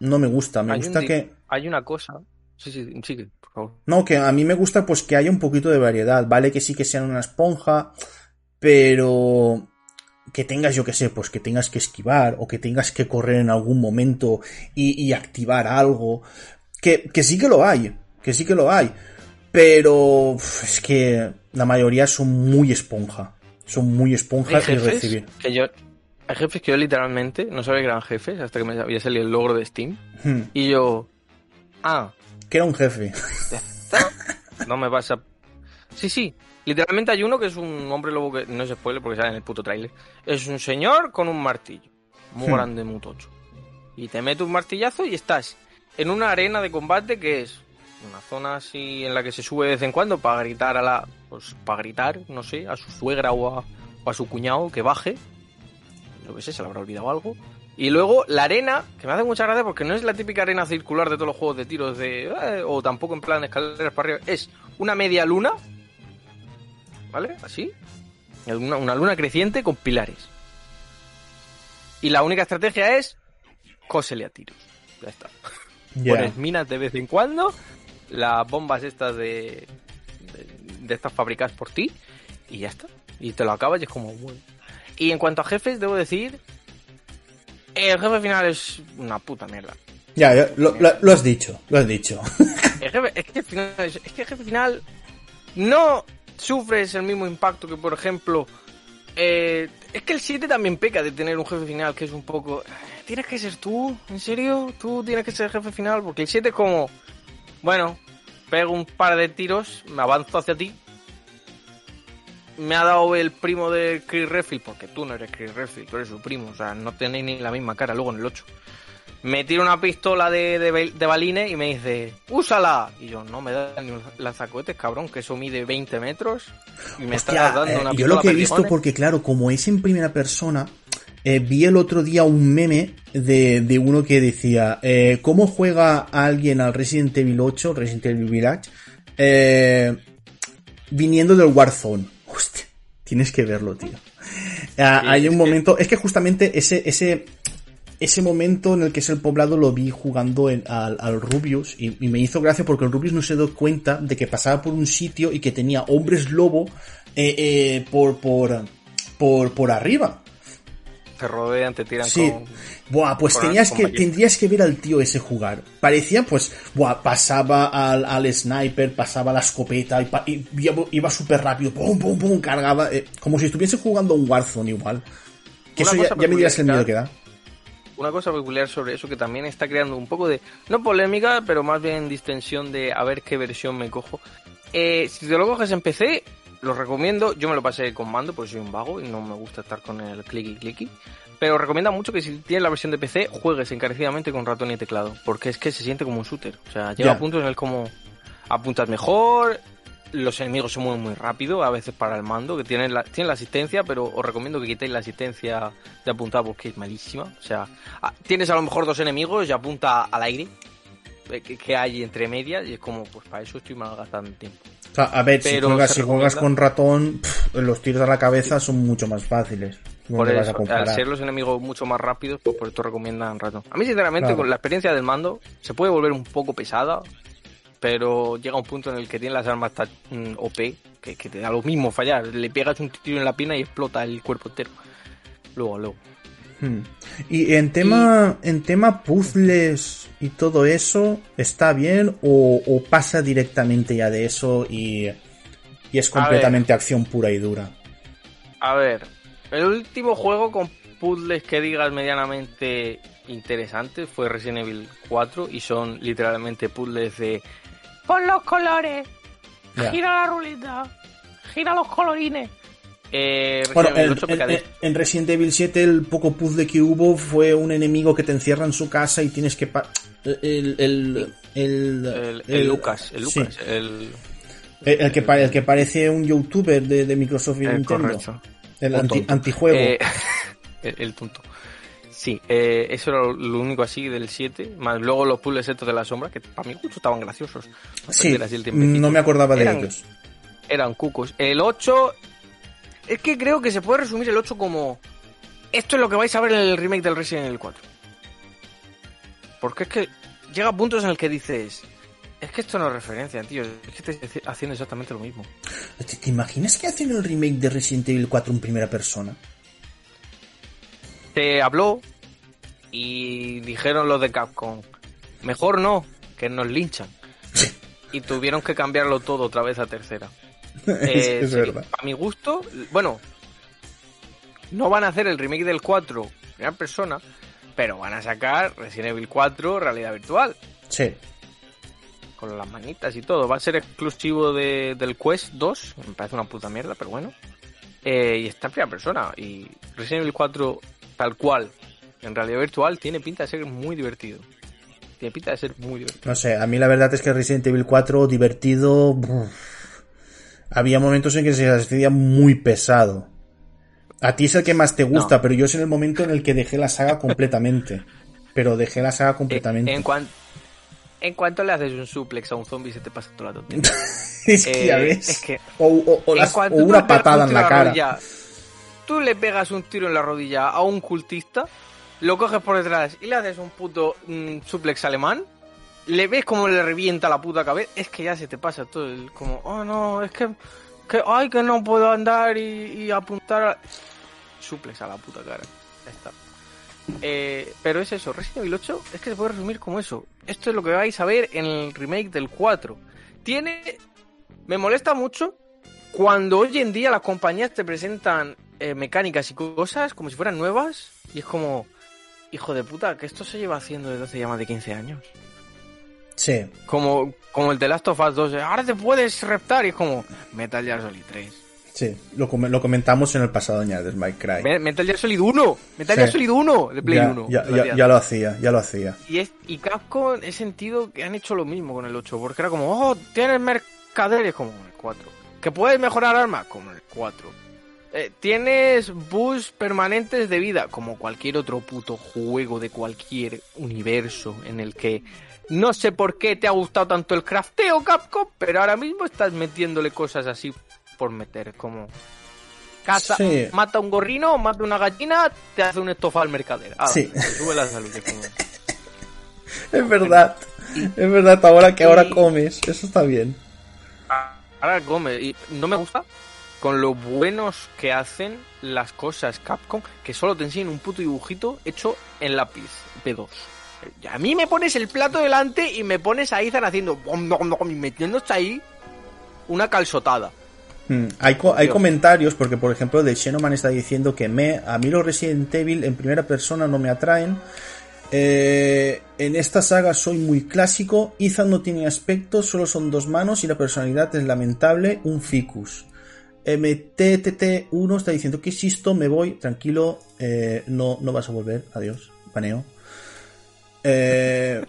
no me gusta, me hay, gusta que... hay una cosa. Sí, sí, sigue, por favor. No, que a mí me gusta pues que haya un poquito de variedad, vale que sí que sean una esponja, pero que tengas, yo que sé, pues que tengas que esquivar o que tengas que correr en algún momento y, y activar algo, que, que sí que lo hay, que sí que lo hay, pero es que la mayoría son muy esponja, son muy esponja Hay y recibir. que yo, hay jefes que yo literalmente no sabía que eran jefes hasta que me había salido el logro de Steam. Hmm, Y yo, ah, que era un jefe. No me vas a... Sí, sí. Literalmente hay uno que es un hombre lobo que no es spoiler porque sale en el puto tráiler. Es un señor con un martillo. Muy Hmm. grande, muy tocho. Y te mete un martillazo y estás en una arena de combate que es una zona así en la que se sube de vez en cuando para gritar a la... Pues para gritar, no sé, a su suegra o a, o a su cuñado que baje. Lo que sé, se le habrá olvidado algo. Y luego la arena, que me hace mucha gracia porque no es la típica arena circular de todos los juegos de tiros de... eh, o tampoco en plan escaleras para arriba. Es una media luna. ¿Vale? Así. Una, una luna creciente con pilares. Y la única estrategia es... Cósele a tiros. Ya está. Ya. Pones minas de vez en cuando. Las bombas estas de... De, estas fabricadas por ti. Y ya está. Y te lo acabas y es como... Bueno. Y en cuanto a jefes, debo decir... El jefe final es una puta mierda. Ya, ya, lo, lo- lo has dicho, lo has dicho. El jefe, es, que el final, es que el jefe final no sufres el mismo impacto que, por ejemplo, eh, es que el 7 también peca de tener un jefe final que es un poco... Tienes que ser tú, ¿en serio? Tú tienes que ser el jefe final, porque el 7 es como... Bueno, pego un par de tiros, me avanzo hacia ti. Me ha dado el primo de Chris Redfield, porque tú no eres Chris Redfield, tú eres su primo, o sea, no tenéis ni la misma cara luego en el 8 me tira una pistola de, de, de balines y me dice, úsala. Y yo, no me da ni un lanzacohetes, cabrón, que eso mide 20 metros. Y me Hostia, está dando eh, una yo pistola lo que he visto, porque claro, como es en primera persona, eh, vi el otro día un meme de, de uno que decía, eh, ¿cómo juega alguien al Resident Evil 8, Resident Evil Village, eh, viniendo del Warzone? Hostia, tienes que verlo, tío. Ah, Sí, hay un momento, es que justamente ese, ese, ese momento en el que es el poblado lo vi jugando en- al, al Rubius y, y me hizo gracia porque el Rubius no se dio cuenta de que pasaba por un sitio y que tenía hombres lobo eh, eh, por, por, por, por arriba. Te rodean, te tiran Sí. con... Buah, pues tenías que, tendrías que ver al tío ese jugar. Parecía, pues, buah, pasaba al, al sniper, pasaba la escopeta y, y iba, súper rápido, pum, pum, pum, cargaba, eh, como si estuviese jugando un Warzone igual. Que Una eso ya, me dirás el miedo que da. Una cosa peculiar sobre eso que también está creando un poco de, no polémica, pero más bien distensión de a ver qué versión me cojo. Eh, si te lo coges en PC, lo recomiendo. Yo me lo pasé con mando porque soy un vago y no me gusta estar con el clicky clicky. Pero recomienda mucho que si tienes la versión de PC, juegues encarecidamente con ratón y teclado. Porque es que se siente como un shooter. O sea, llega a puntos en el como apuntas mejor, los enemigos se mueven muy rápido, a veces para el mando, que tienen la, tienen la asistencia, pero os recomiendo que quitéis la asistencia de apuntar porque es malísima. O sea, ah, tienes a lo mejor dos enemigos y apunta al aire eh, que, que hay entre medias y es como, pues para eso estoy malgastando tiempo. O sea, a ver, si juegas, si con ratón, pff, los tiros a la cabeza son mucho más fáciles. Por eso, al ser los enemigos mucho más rápidos, pues por esto recomiendan ratón. A mí, sinceramente, Claro. con la experiencia del mando, se puede volver un poco pesada, pero llega un punto en el que tienen las armas tan mm, OP que, que te da lo mismo fallar. Le pegas un tiro en la pina y explota el cuerpo entero. Luego, luego. Y en tema, en tema puzzles y todo eso, ¿está bien o, o pasa directamente ya de eso y, y es completamente acción pura y dura? A ver, el último juego con puzzles que digas medianamente interesantes fue Resident Evil 4 y son literalmente puzzles de pon los colores, gira la ruleta, gira los colorines. Eh, Bueno, en, 8 peca en- de- en Resident Evil 7 el poco puzzle que hubo fue un enemigo que te encierra en su casa y tienes que... pa- El, el, el, el, el Lucas, el sí, Lucas, el, el, el que, el que parece un youtuber de, de Microsoft y el Nintendo. correcto. El anti- antijuego. Eh, el, el tonto. Sí, eh, eso era lo único así del 7, más luego los puzzles estos de la sombra, que para gusto estaban graciosos. sí, el no me acordaba de Eran- ellos. eran cucos. El 8. Es que creo que se puede resumir el 8 como. Esto es lo que vais a ver en el remake del Resident Evil 4. Porque es que llega a puntos en el que dices. Es que esto no es referencia, tío. Es que estoy haciendo exactamente lo mismo. ¿Te, te imaginas que hacen el remake de Resident Evil 4 en primera persona? Se habló y dijeron los de Capcom. Mejor no, que nos linchan. Y tuvieron que cambiarlo todo otra vez a tercera. es, Eh, es sí, verdad. A mi gusto, bueno, no van a hacer el remake del 4 primera persona, pero van a sacar Resident Evil 4 realidad virtual, Sí. con las manitas y todo. Va a ser exclusivo de, del Quest 2, me parece una puta mierda, pero bueno. Eh, y está en primera persona. Y Resident Evil 4, tal cual, en realidad virtual, tiene pinta de ser muy divertido. Tiene pinta de ser muy divertido. No sé, a mí la verdad es que Resident Evil 4 divertido... Había momentos en que se hacía muy pesado. A ti es el que más te gusta, No. pero yo es en el momento en el que dejé la saga completamente. Pero dejé la saga completamente. En, cuan- en cuanto le haces un suplex a un zombie, se te pasa toda la tontería. es que ya Eh, ves. es que- o, o- o En las- una patada un en la cara. rodilla, tú le pegas un tiro en la rodilla a un cultista, lo coges por detrás y le haces un puto mm, suplex alemán, le ves como le revienta la puta cabeza, es que ya se te pasa todo el como, oh no, es que, que ay, que no puedo andar y, apuntar a... Suplex a la puta cara. Ya está. Eh, pero es eso, Resident Evil 8 es que se puede resumir como eso. Esto es lo que vais a ver en el remake del 4. Tiene... Me molesta mucho cuando hoy en día las compañías te presentan eh, mecánicas y cosas como si fueran nuevas y es como, hijo de puta, que esto se lleva haciendo desde hace ya más de 15 años. Sí. Como, como el de Last of Us 2, de, ahora te puedes reptar y es como Metal Gear Solid 3. Sí, lo, lo comentamos en el pasado año de My Cry. Me- Metal Gear Solid 1, Metal Sí. Gear Solid 1 de Play ya, 1. ya, lo hacía, ya lo hacía. Y, es, y Capcom he sentido que han hecho lo mismo con el 8, porque era como, oh, tienes mercaderes como en el 4. Que puedes mejorar armas como en el 4. Eh, tienes boosts permanentes de vida, como cualquier otro puto juego de cualquier universo en el que no sé por qué te ha gustado tanto el crafteo Capcom, pero ahora mismo estás metiéndole cosas así por meter, como caza, Sí. mata un gorrino, mata una gallina, te hace un estofado al mercader. Ah, Sí. sube la salud. es verdad. Es verdad, ahora que ahora comes. Eso está bien. Ahora come y no me gusta con lo buenos que hacen las cosas Capcom, que solo te enseñan un puto dibujito hecho en lápiz B2. A mí me pones el plato delante y me pones a Ethan haciendo y metiéndose ahí una calzotada. Mm, Hay, co- hay Dios. comentarios, porque por ejemplo, de Xenoman está diciendo que me, a mí los Resident Evil en primera persona no me atraen. Eh, en esta saga soy muy clásico. Ethan no tiene aspecto, solo son dos manos y la personalidad es lamentable. Un ficus. MTTT1 está diciendo que existo, me voy, tranquilo, eh, no, no vas a volver, adiós, paneo. Eh,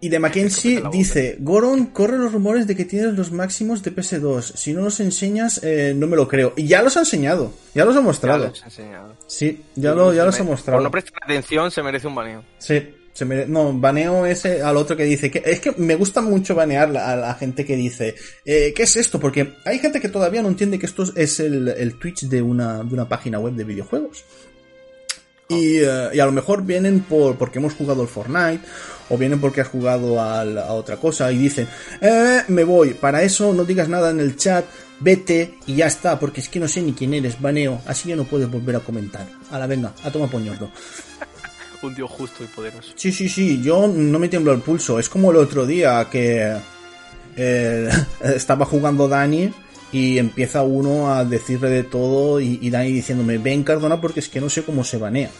y de Mackenzie dice, Goron, corre los rumores de que tienes los máximos de PS2. Si no los enseñas, eh, no me lo creo. Y ya los ha enseñado, ya los ha Ya mostrado. los he enseñado. Sí, ya, lo, ya los ha Por mostrado. no prestar atención se merece un baneo. Sí, se mere- no, baneo ese al otro que dice que es que me gusta mucho banear la- a la gente que dice eh, ¿qué es esto? Porque hay gente que todavía no entiende que esto es el, el Twitch de una, de una página web de videojuegos. Y, eh, y a lo mejor vienen por porque hemos jugado al Fortnite o vienen porque has jugado a, otra cosa y dicen eh, me voy, para eso no digas nada en el chat, vete y ya está, porque es que no sé ni quién eres, baneo, así ya no puedes volver a comentar. A la venga, a toma poñordo. Un dios justo y poderoso. Sí, sí, sí, yo no me tiemblo el pulso. Es como el otro día que eh, estaba jugando Dani y empieza uno a decirle de todo y, y Dani diciéndome, ven Cardona porque es que no sé cómo se banea.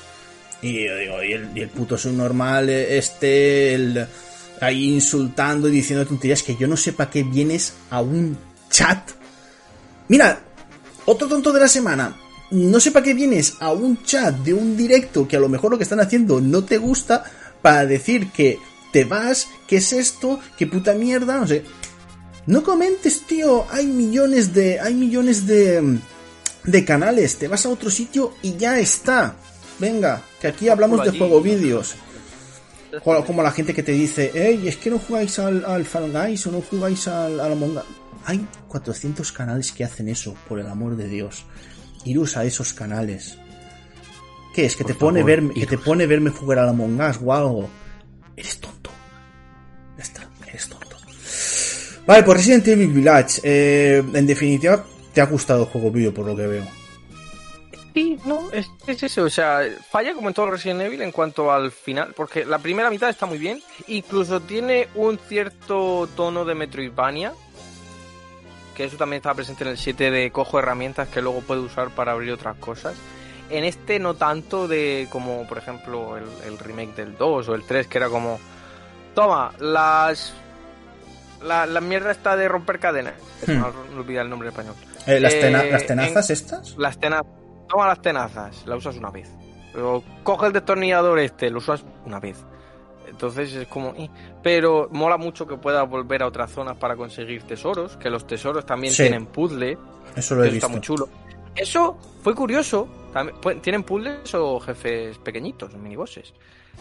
Y yo digo, y el, y el puto subnormal eh, este, ahí insultando y diciendo tonterías que yo no sé para qué vienes a un chat. Mira, Otro tonto de la semana. No sé para qué vienes a un chat de un directo que a lo mejor lo que están haciendo no te gusta para decir que te vas, que es esto, que puta mierda, no sé. No comentes, tío. Hay millones de. Hay millones de. de canales. Te vas a otro sitio y ya está. Venga, que aquí hablamos de juego vídeos. Como la gente que te dice, hey, es que no jugáis al, al Fall Guys o no jugáis al, al Among Us. Hay 400 canales que hacen eso, por el amor de Dios. Iros a esos canales. ¿Qué es? ¿Que, te pone, verme, que te pone verme jugar al Among Us o algo? Eres tonto. Vale, por Resident Evil Village. Eh, en definitiva, te ha gustado el juego vídeo, por lo que veo. Sí, no, es, es, eso, o sea, falla como en todo Resident Evil en cuanto al final, porque la primera mitad está muy bien, incluso tiene un cierto tono de Metroidvania, que eso también estaba presente en el 7 de cojo herramientas que luego puede usar para abrir otras cosas. En este no tanto de como, por ejemplo, el, remake del 2 o el 3, que era como, toma, las... La, la mierda está de romper cadenas. Hmm. No, no olvida el nombre en español. Eh, ¿las, eh, ¿Las tenazas estas? Las tenazas toma las tenazas, la usas una vez. Pero coge el destornillador este, lo usas una vez. Entonces es como... Eh. Pero mola mucho que puedas volver a otras zonas para conseguir tesoros, que los tesoros también tienen puzzle. Eso lo he visto. Está muy chulo. Eso fue curioso. También, tienen puzzles o jefes pequeñitos, minibosses.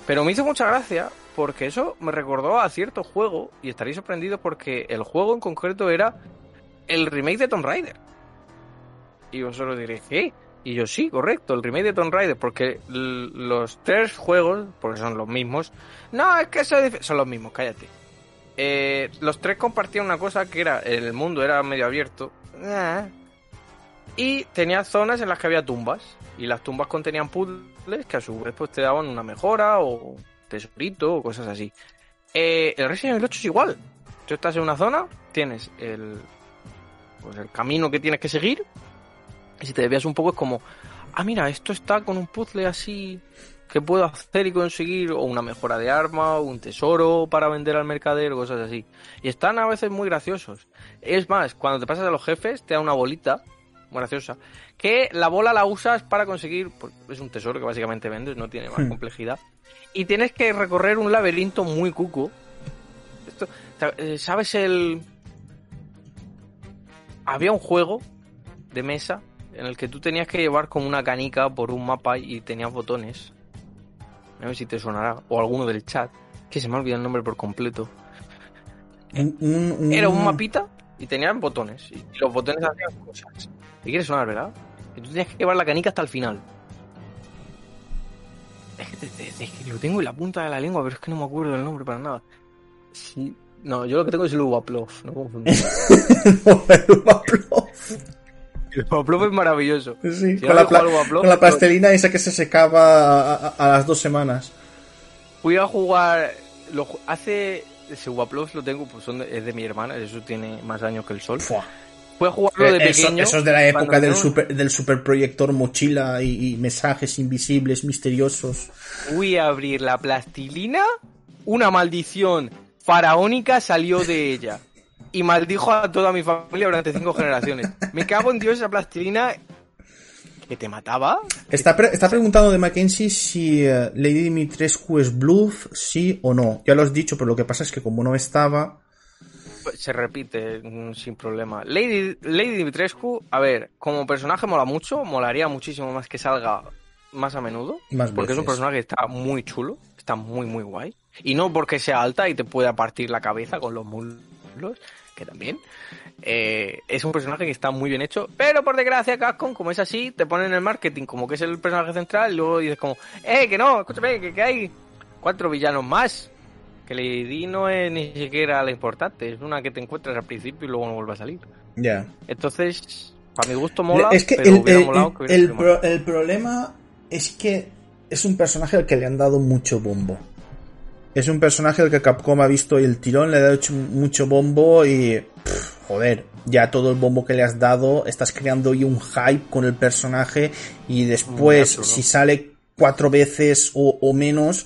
Pero me hizo mucha gracia porque eso me recordó a cierto juego y estaréis sorprendidos porque el juego en concreto era el remake de Tomb Raider. Y vosotros diréis, ¿qué? Y yo, sí, correcto, el remake de Tomb Raider, porque los tres juegos, porque son los mismos, no, es que son los mismos, cállate. Eh, los tres compartían una cosa que era, el mundo era medio abierto, eh, y tenía zonas en las que había tumbas, y las tumbas contenían puzzles que a su vez pues, te daban una mejora o tesorito o cosas así. Eh, el Resident Evil 8 es igual. Tú estás en una zona, tienes el, pues el camino que tienes que seguir, y si te desvías un poco es como, ah, mira, esto está con un puzzle así que puedo hacer y conseguir, o una mejora de arma, o un tesoro para vender al mercader, o cosas así. Y están a veces muy graciosos. Es más, cuando te pasas a los jefes, te da una bolita, graciosa, que la bola la usas para conseguir, pues, es un tesoro que básicamente vendes, no tiene más hmm. complejidad. Y tienes que recorrer un laberinto muy cuco. Esto, eh, ¿Sabes el...? Había un juego de mesa en el que tú tenías que llevar como una canica por un mapa y tenías botones. A ver si te sonará. O alguno del chat. Que se me ha olvidado el nombre por completo. Era un mapita y tenían botones. Y los botones hacían cosas. ¿Te quieres sonar, verdad? Y tú tenías que llevar la canica hasta el final. Es que, es que lo tengo en la punta de la lengua, pero es que no me acuerdo del nombre para nada. Sí. No, yo lo que tengo es el Uvaplov, no confundir. el Uvaplov. El Waplof es maravilloso. Sí, con, la con, la pastelina esa que se secaba a, las dos semanas. Fui a jugar. Lo, hace. Ese Waplof lo tengo, pues es de mi hermana, eso tiene más años que el sol. Fui a jugarlo de eh, pequeño. Eso, es de la época del super, del superproyector mochila y, y mensajes invisibles, misteriosos. Fui a abrir la plastilina, una maldición faraónica salió de ella y maldijo a toda mi familia durante cinco generaciones. Me cago en Dios esa plastilina que te mataba. Está, está preguntando de Mackenzie si eh, Lady Dimitrescu es bluff, sí o no. Ya lo has dicho, pero lo que pasa es que como no estaba... Se repite mm, sin problema. Lady, Lady Dimitrescu, a ver, como personaje mola mucho, molaría muchísimo más que salga más a menudo. porque es un personaje que está muy chulo, está muy, muy guay. Y no porque sea alta y te pueda partir la cabeza con los muslos que también. Eh, es un personaje que está muy bien hecho, pero por desgracia Capcom, como es así, te ponen en el marketing como que es el personaje central y luego dices como, eh, que no, escúchame, que, hay cuatro villanos más. Que Lady no es ni siquiera la importante, es una que te encuentras al principio y luego no vuelve a salir. Ya. Entonces, para mi gusto mola, es que el, el, el problema es que es un personaje al que le han dado mucho bombo. Es un personaje al que Capcom ha visto y el tirón le ha dado mucho bombo y... joder, ya todo el bombo que le has dado, estás creando hoy un hype con el personaje y después, si sale cuatro veces o, menos,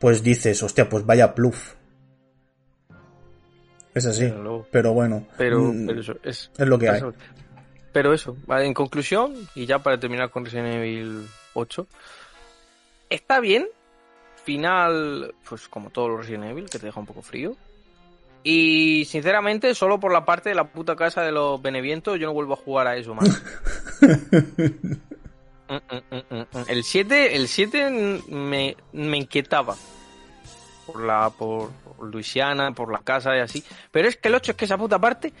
pues dices, hostia, pues vaya pluf. Es así, pero, bueno. Pero, mm, eso es, es lo que hay. Pero eso, vale, en conclusión, y ya para terminar con Resident Evil 8, está bien. Final, pues como todos los Resident Evil, que te deja un poco frío. Y sinceramente, solo por la parte de la puta casa de los Benevientos, yo no vuelvo a jugar a eso más. El 7, el 7 me, me inquietaba. Por la, por Luisiana, por la casa y así. Pero es que el 8 es que esa puta parte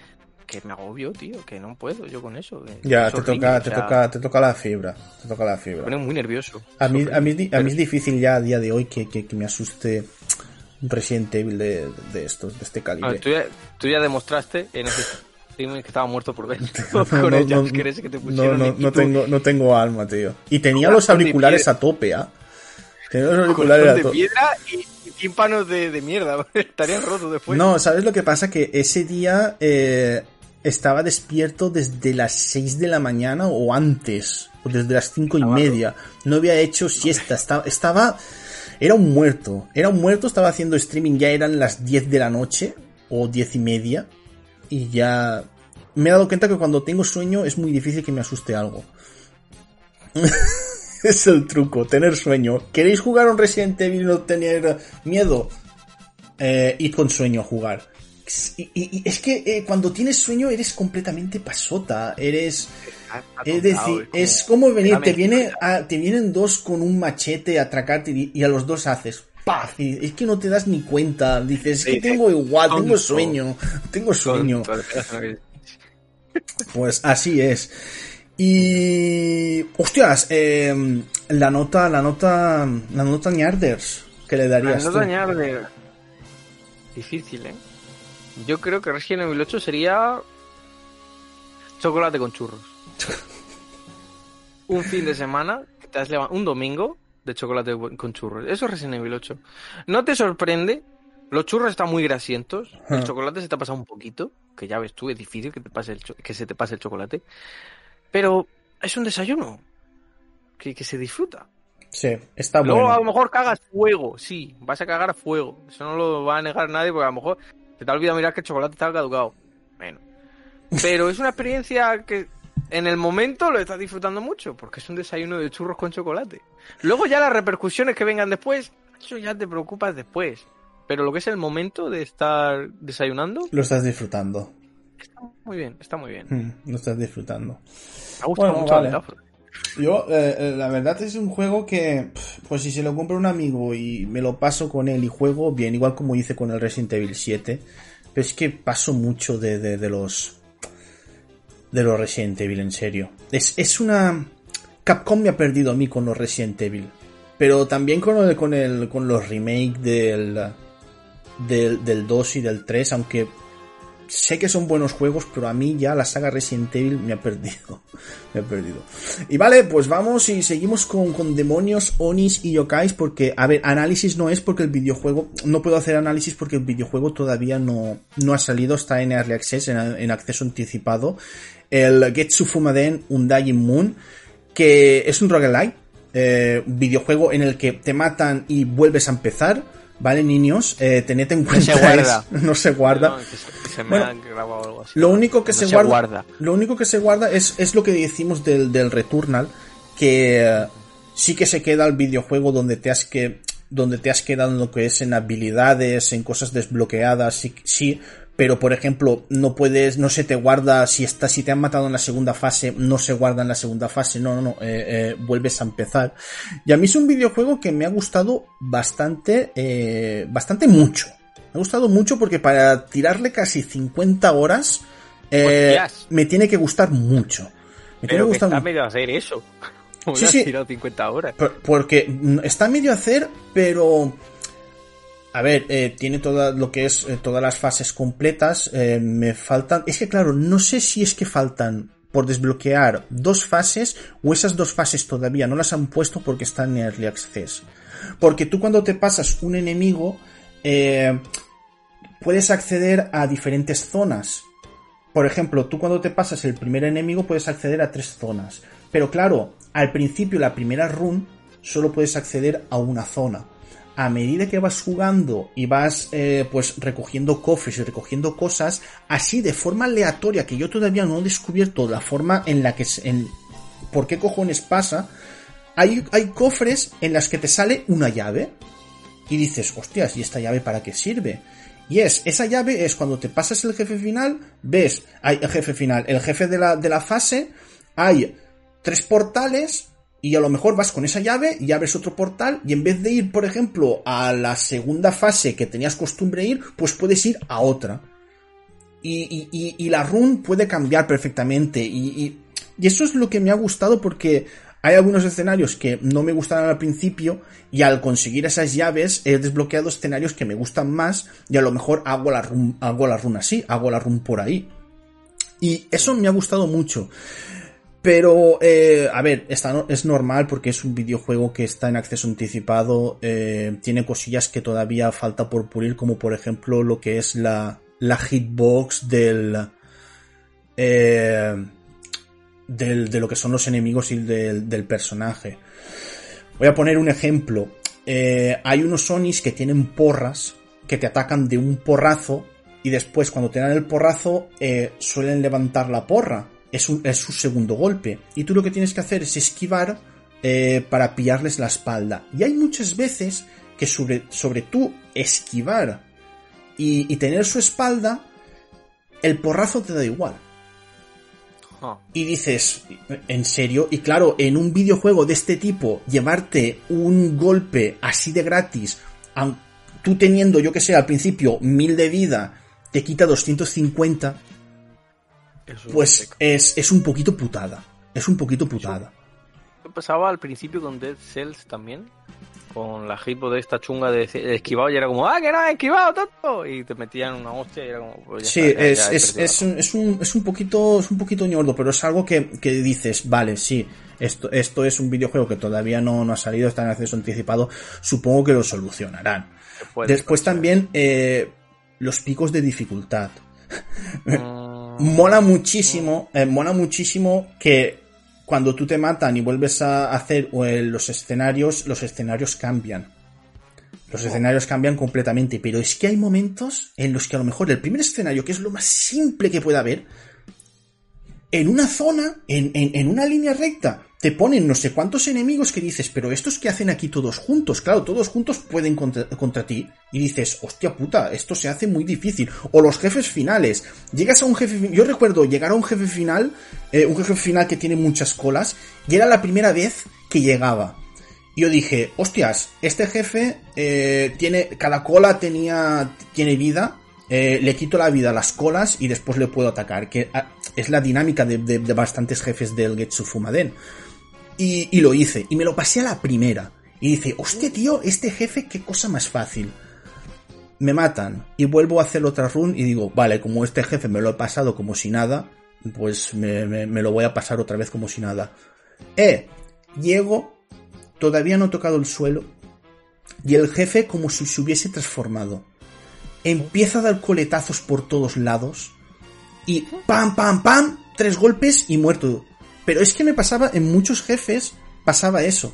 que me agobio, tío, que no puedo yo con eso. Ya, te toca, te toca, te toca la fibra, te toca la fibra. Me pone muy nervioso. A mí, a mí, a mí es difícil ya a día de hoy que, que, me asuste un Resident Evil de, de estos, de este calibre. tú, ya, tú, ya, demostraste en que estaba muerto por dentro. con no, que te no, no, no, tengo, no tengo alma, tío. Y tenía los auriculares a tope, ¿ah? Tenía los auriculares a tope. de piedra y, tímpanos de, de mierda. Estarían rotos después. No, ¿sabes lo que pasa? Que ese día eh, estaba despierto desde las 6 de la mañana o antes. O desde las cinco y media. No había hecho siesta. Estaba, estaba... Era un muerto. Era un muerto, estaba haciendo streaming, ya eran las 10 de la noche. O 10 y media y ya me he dado cuenta que cuando tengo sueño es muy difícil que me asuste algo. es el truco, tener sueño. ¿Queréis jugar un Resident Evil y no tener miedo? Eh, id con sueño a jugar. Y, es que eh, cuando tienes sueño eres completamente pasota, eres... Es decir, es como venir, te, viene te vienen dos con un machete a atracarte y a los dos haces es que no te das ni cuenta. Dices, es que tengo igual, tengo sueño. Tengo sueño. Pues así es. Y. Hostias, eh, la nota, la nota. La nota Ñarders. que le darías? La nota Ñarders. Difícil, eh. Yo creo que Resident Evil 8 sería. Chocolate con churros. un fin de semana, te has un domingo, de chocolate con churros. Eso es Resident Evil 8. ¿No te sorprende? Los churros están muy grasientos. El chocolate se te ha pasado un poquito. Que ya ves tú, es difícil que, te pase el que se te pase el chocolate. Pero es un desayuno que, se disfruta. Sí, está bueno. Luego a lo mejor cagas fuego. Sí, vas a cagar fuego. Eso no lo va a negar nadie porque a lo mejor te te ha olvidado mirar que el chocolate está caducado. Bueno. Pero es una experiencia que en el momento lo estás disfrutando mucho, porque es un desayuno de churros con chocolate. Luego ya las repercusiones que vengan después, eso ya te preocupas después. Pero lo que es el momento de estar desayunando... Lo estás disfrutando. Está muy bien, está muy bien. Hmm, lo estás disfrutando. Me gusta mucho la Yo, eh, eh, la verdad es un juego que, pues si se lo compra un amigo y me lo paso con él y juego bien, igual como hice con el Resident Evil 7, pero es que paso mucho de, de los de los Resident Evil, en serio. Es, es una... Capcom me ha perdido a mí con los Resident Evil. Pero también con, con, el, con los remakes del, del, del 2 y del 3, aunque sé que son buenos juegos, pero a mí ya la saga Resident Evil me ha perdido. me ha perdido. Y vale, pues vamos y seguimos con, con demonios, onis y yokais, porque, a ver, análisis no es porque el videojuego, no puedo hacer análisis porque el videojuego todavía no, no ha salido, está en Early Access, en, en acceso anticipado el Getsu Fumaden Undying Moon, que es un roguelike, eh, videojuego en el que te matan y vuelves a empezar, ¿vale, niños? Eh, tened en cuenta. No se guarda. Lo único que se, guarda, Lo único que se guarda es, es lo que decimos del, del Returnal, que eh, sí que se queda el videojuego donde te has que donde te has quedado en lo que es en habilidades, en cosas desbloqueadas, sí, sí, pero por ejemplo no puedes no se te guarda si está si te han matado en la segunda fase no se guarda en la segunda fase no no no eh, eh, vuelves a empezar. Y a mí es un videojuego que me ha gustado bastante eh, bastante mucho. Me ha gustado mucho porque para tirarle casi 50 horas me tiene que gustar mucho. Me tiene que gustar está medio a hacer eso. Sí, sí. tirado 50 horas. Porque está medio a hacer pero a ver, eh, tiene todo lo que es eh, todas las fases completas. Eh, me faltan. Es que claro, no sé si es que faltan por desbloquear dos fases o esas dos fases todavía no las han puesto porque están en Early Access. Porque tú cuando te pasas un enemigo puedes acceder a diferentes zonas. Por ejemplo, tú cuando te pasas el primer enemigo puedes acceder a tres zonas. Pero claro, al principio, la primera run, solo puedes acceder a una zona. A medida que vas jugando y vas eh, pues recogiendo cofres y recogiendo cosas, así de forma aleatoria, que yo todavía no he descubierto la forma en la que... En, ¿Por qué cojones pasa? Hay, hay cofres en las que te sale una llave y dices, hostias, ¿y esta llave para qué sirve? Y es, esa llave es cuando te pasas el jefe final, ves, hay el jefe final, el jefe de la, de la fase, hay tres portales y a lo mejor vas con esa llave y abres otro portal y en vez de ir, por ejemplo, a la segunda fase que tenías costumbre ir, pues puedes ir a otra. Y, y, la run puede cambiar perfectamente y, y, eso es lo que me ha gustado porque hay algunos escenarios que no me gustaban al principio y al conseguir esas llaves he desbloqueado escenarios que me gustan más y a lo mejor hago la run, hago la run así, hago la run por ahí. Y eso me ha gustado mucho. Pero, eh, a ver, está, es normal porque es un videojuego que está en acceso anticipado, eh, tiene cosillas que todavía falta por pulir, como por ejemplo lo que es la, la hitbox del, eh, del, de lo que son los enemigos y del, del personaje. Voy a poner un ejemplo. Eh, hay unos Sonis que tienen porras que te atacan de un porrazo y después cuando te dan el porrazo suelen levantar la porra es, su segundo golpe. Y tú lo que tienes que hacer es esquivar eh, para pillarles la espalda. Y hay muchas veces que sobre, sobre tú esquivar y, tener su espalda, el porrazo te da igual. Y dices, ¿en serio? Y claro, en un videojuego de este tipo, llevarte un golpe así de gratis, tú teniendo, yo que sé, al principio mil de vida, te quita 250, pues es, es, un poquito putada. Es un poquito putada. pasaba al principio con Dead Cells también. Con la hitbox de esta chunga de, esquivado y era como, ¡ah, que no he esquivado tanto! Y te metían una hostia y era como, pues Sí, es, es, es, un, es, un, es un poquito, es un poquito ñordo, pero es algo que, que dices, vale, sí, esto, esto es un videojuego que todavía no, no ha salido, está en acceso anticipado, supongo que lo solucionarán. Después también, eh, los picos de dificultad. Mm mola muchísimo, eh, mola muchísimo que cuando tú te matan y vuelves a hacer eh, los escenarios, los escenarios cambian. Los escenarios cambian completamente, pero es que hay momentos en los que a lo mejor el primer escenario, que es lo más simple que pueda haber, en una zona, en, en una línea recta, te ponen no sé cuántos enemigos que dices, pero estos que hacen aquí todos juntos, claro, todos juntos pueden contra, ti. Y dices, hostia puta, esto se hace muy difícil. O los jefes finales. Llegas a un jefe, yo recuerdo llegar a un jefe final, eh, un jefe final que tiene muchas colas, y era la primera vez que llegaba. Yo dije, hostias, este jefe eh, tiene, cada cola tenía, tiene vida, eh, le quito la vida a las colas y después le puedo atacar, que ah, es la dinámica de, de, de bastantes jefes del Getsu Fumaden. Y, lo hice. Y me lo pasé a la primera. Y dice, hostia, tío, este jefe, qué cosa más fácil. Me matan. Y vuelvo a hacer otra run y digo, vale, como este jefe me lo he pasado como si nada, pues me, me lo voy a pasar otra vez como si nada. Eh, llego, todavía no he tocado el suelo. Y el jefe como si se hubiese transformado. Empieza a dar coletazos por todos lados. Y pam, pam, pam, tres golpes y muerto. Pero es que me pasaba en muchos jefes, pasaba eso.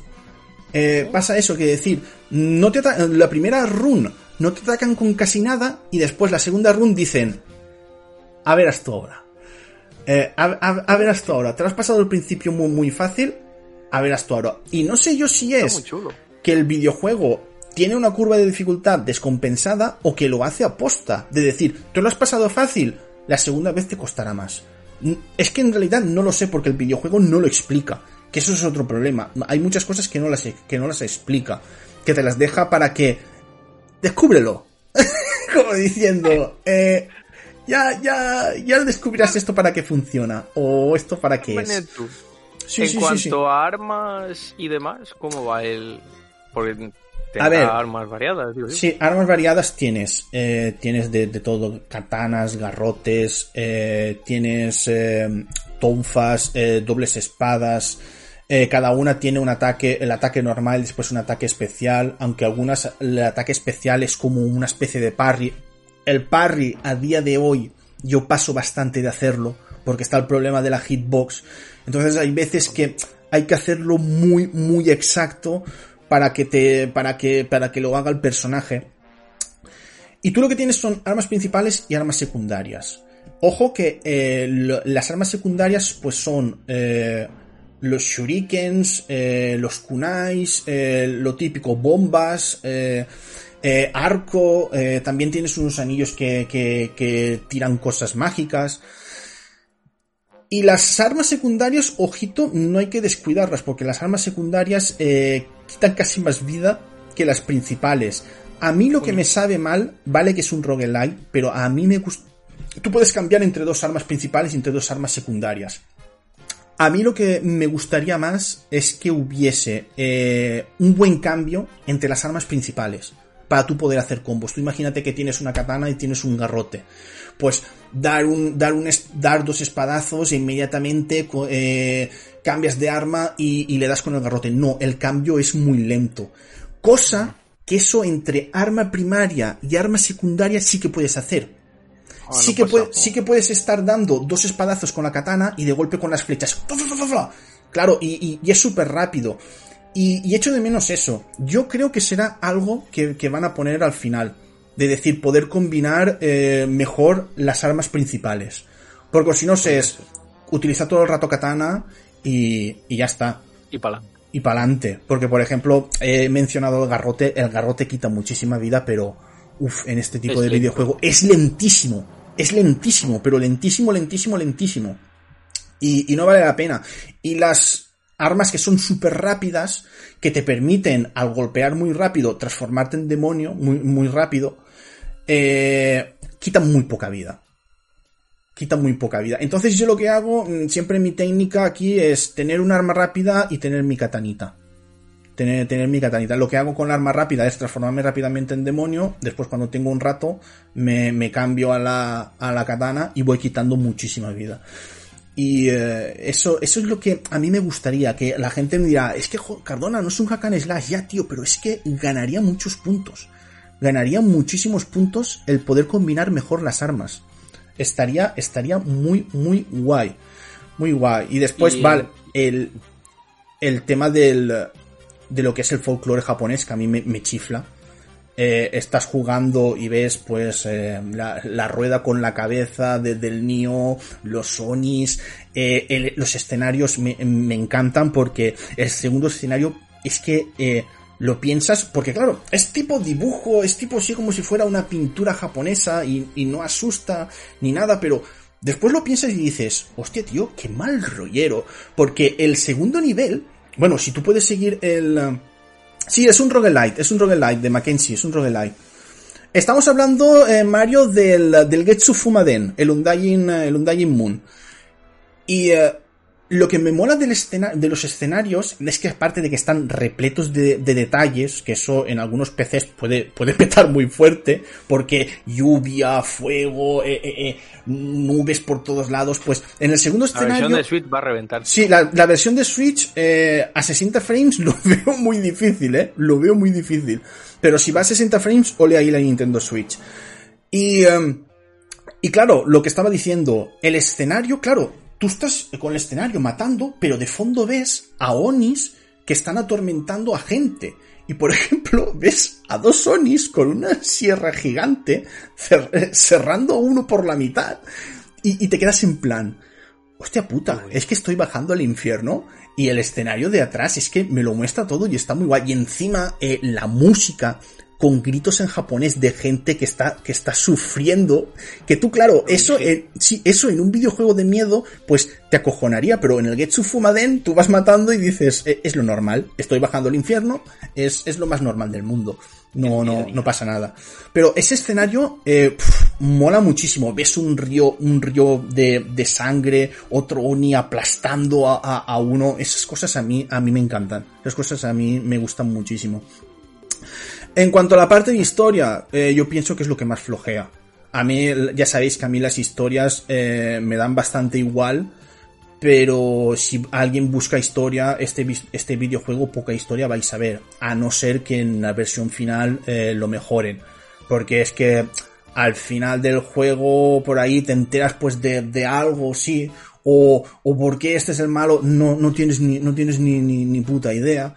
Eh, pasa eso, que decir, no te la primera run no te atacan con casi nada y después la segunda run dicen, a ver hasta ahora. Eh, a, ver hasta ahora. Te lo has pasado al principio muy, muy fácil, a ver hasta ahora. Y no sé yo si es que el videojuego tiene una curva de dificultad descompensada o que lo hace aposta. De decir, tú lo has pasado fácil, la segunda vez te costará más. Es que en realidad no lo sé porque el videojuego no lo explica. Que eso es otro problema. Hay muchas cosas que no las, que no las explica. Que te las deja para que... Descúbrelo. Como diciendo... Eh, ya, ya, ya descubrirás esto para qué funciona. O esto para qué es. en cuanto a armas y demás, ¿cómo va el...? Porque a ver, armas variadas. Sí, armas variadas tienes. Eh, tienes de, todo. Katanas, garrotes, eh, tienes eh, tonfas, dobles espadas. cada una tiene un ataque, el ataque normal y después un ataque especial. Aunque algunas, el ataque especial es como una especie de parry. El parry a día de hoy yo paso bastante de hacerlo. Porque está el problema de la hitbox. Entonces hay veces que hay que hacerlo muy, muy exacto para que te, para que, para que lo haga el personaje. Y tú lo que tienes son armas principales y armas secundarias. Ojo que eh, las armas secundarias pues son eh, los shurikens, eh, los kunais, lo típico, bombas, arco, también tienes unos anillos que, que, que, tiran cosas mágicas. Y las armas secundarias, ojito, no hay que descuidarlas, porque las armas secundarias quitan casi más vida que las principales. A mí lo que me sabe mal, vale que es un roguelike, pero a mí me gusta... Tú puedes cambiar entre dos armas principales y entre dos armas secundarias. A mí lo que me gustaría más es que hubiese eh, un buen cambio entre las armas principales para tú poder hacer combos. Tú imagínate que tienes una katana y tienes un garrote. Pues dar un, dar un, dar dos espadazos e inmediatamente eh, cambias de arma y, y le das con el garrote. No, el cambio es muy lento. Cosa que eso entre arma primaria y arma secundaria sí que puedes hacer. Ah, sí, que sí que puedes estar dando dos espadazos con la katana y de golpe con las flechas. Claro, y, es súper rápido. Y, echo de menos eso. Yo creo que será algo que, van a poner al final. De decir, poder combinar eh, mejor las armas principales. Porque si no, se es utiliza todo el rato katana y, y ya está. Y pala y para adelante. Porque, por ejemplo, he mencionado el garrote. El garrote quita muchísima vida, pero, uff, en este tipo de videojuego es lentísimo. Es lentísimo, pero lentísimo, lentísimo, lentísimo. Y, no vale la pena. Y las armas que son súper rápidas, que te permiten, al golpear muy rápido, transformarte en demonio muy, muy rápido, eh, quitan muy poca vida quita muy poca vida. Entonces yo lo que hago, mm, siempre mi técnica aquí es tener un arma rápida y tener mi katanita. Tener, tener mi katanita. Lo que hago con la arma rápida es transformarme rápidamente en demonio. Después cuando tengo un rato me, cambio a la, a la katana y voy quitando muchísima vida. Y eh, eso, eso es lo que a mí me gustaría, que la gente me dirá, es que Cardona no es un hack and slash, ya tío, pero es que ganaría muchos puntos. Ganaría muchísimos puntos el poder combinar mejor las armas estaría, estaría muy, muy guay. Muy guay. Y después, vale, el, el tema del, de lo que es el folclore japonés, que a mí me, chifla. Eh, estás jugando y ves pues eh, la, rueda con la cabeza desde el Nio, los Sonis, eh, los escenarios me, me, encantan porque el segundo escenario es que lo piensas, porque claro, es tipo dibujo, es tipo así como si fuera una pintura japonesa y, no asusta ni nada, pero después lo piensas y dices, hostia tío, qué mal rollero, porque el segundo nivel, bueno, si tú puedes seguir el... Uh, sí, es un roguelite, es un roguelite de Mackenzie, es un roguelite. Estamos hablando, eh, Mario, del, del Getsu Fumaden, el Undying, el Undying Moon. Y uh, lo que me mola del de los escenarios es que aparte de que están repletos de, detalles, que eso en algunos PCs puede, puede petar muy fuerte, porque lluvia, fuego, eh, eh, eh, nubes por todos lados, pues en el segundo escenario... La versión de Switch va a reventar. Sí, la, versión de Switch a 60 frames lo veo muy difícil, ¿eh? Lo veo muy difícil. Pero si va a 60 frames, ole ahí la Nintendo Switch. Y... Em, y claro, lo que estaba diciendo, el escenario, claro, tú estás con el escenario matando, pero de fondo ves a Onis que están atormentando a gente. Y por ejemplo, ves a dos Onis con una sierra gigante cerrando uno por la mitad. Y, te quedas en plan, hostia puta, es que estoy bajando al infierno y el escenario de atrás es que me lo muestra todo y está muy guay. Y encima eh, la música con gritos en japonés de gente que está, que está sufriendo. Que tú, claro, eso, eh, sí, eso en un videojuego de miedo, pues te acojonaría, pero en el Getsu Fumaden tú vas matando y dices, eh, es lo normal, estoy bajando al infierno, es, es lo más normal del mundo. No, no, no pasa nada. Pero ese escenario eh, mola muchísimo. Ves un río, un río de, de sangre, otro Oni aplastando a, a, a, uno. Esas cosas a mí, a mí me encantan. Esas cosas a mí me gustan muchísimo. En cuanto a la parte de historia, eh, yo pienso que es lo que más flojea. A mí, ya sabéis que a mí las historias eh, me dan bastante igual, pero si alguien busca historia, este, este videojuego poca historia vais a ver, a no ser que en la versión final eh, lo mejoren. Porque es que al final del juego por ahí te enteras pues de, de algo, sí, o, o por qué este es el malo, no, no tienes ni, no tienes ni, ni, ni puta idea.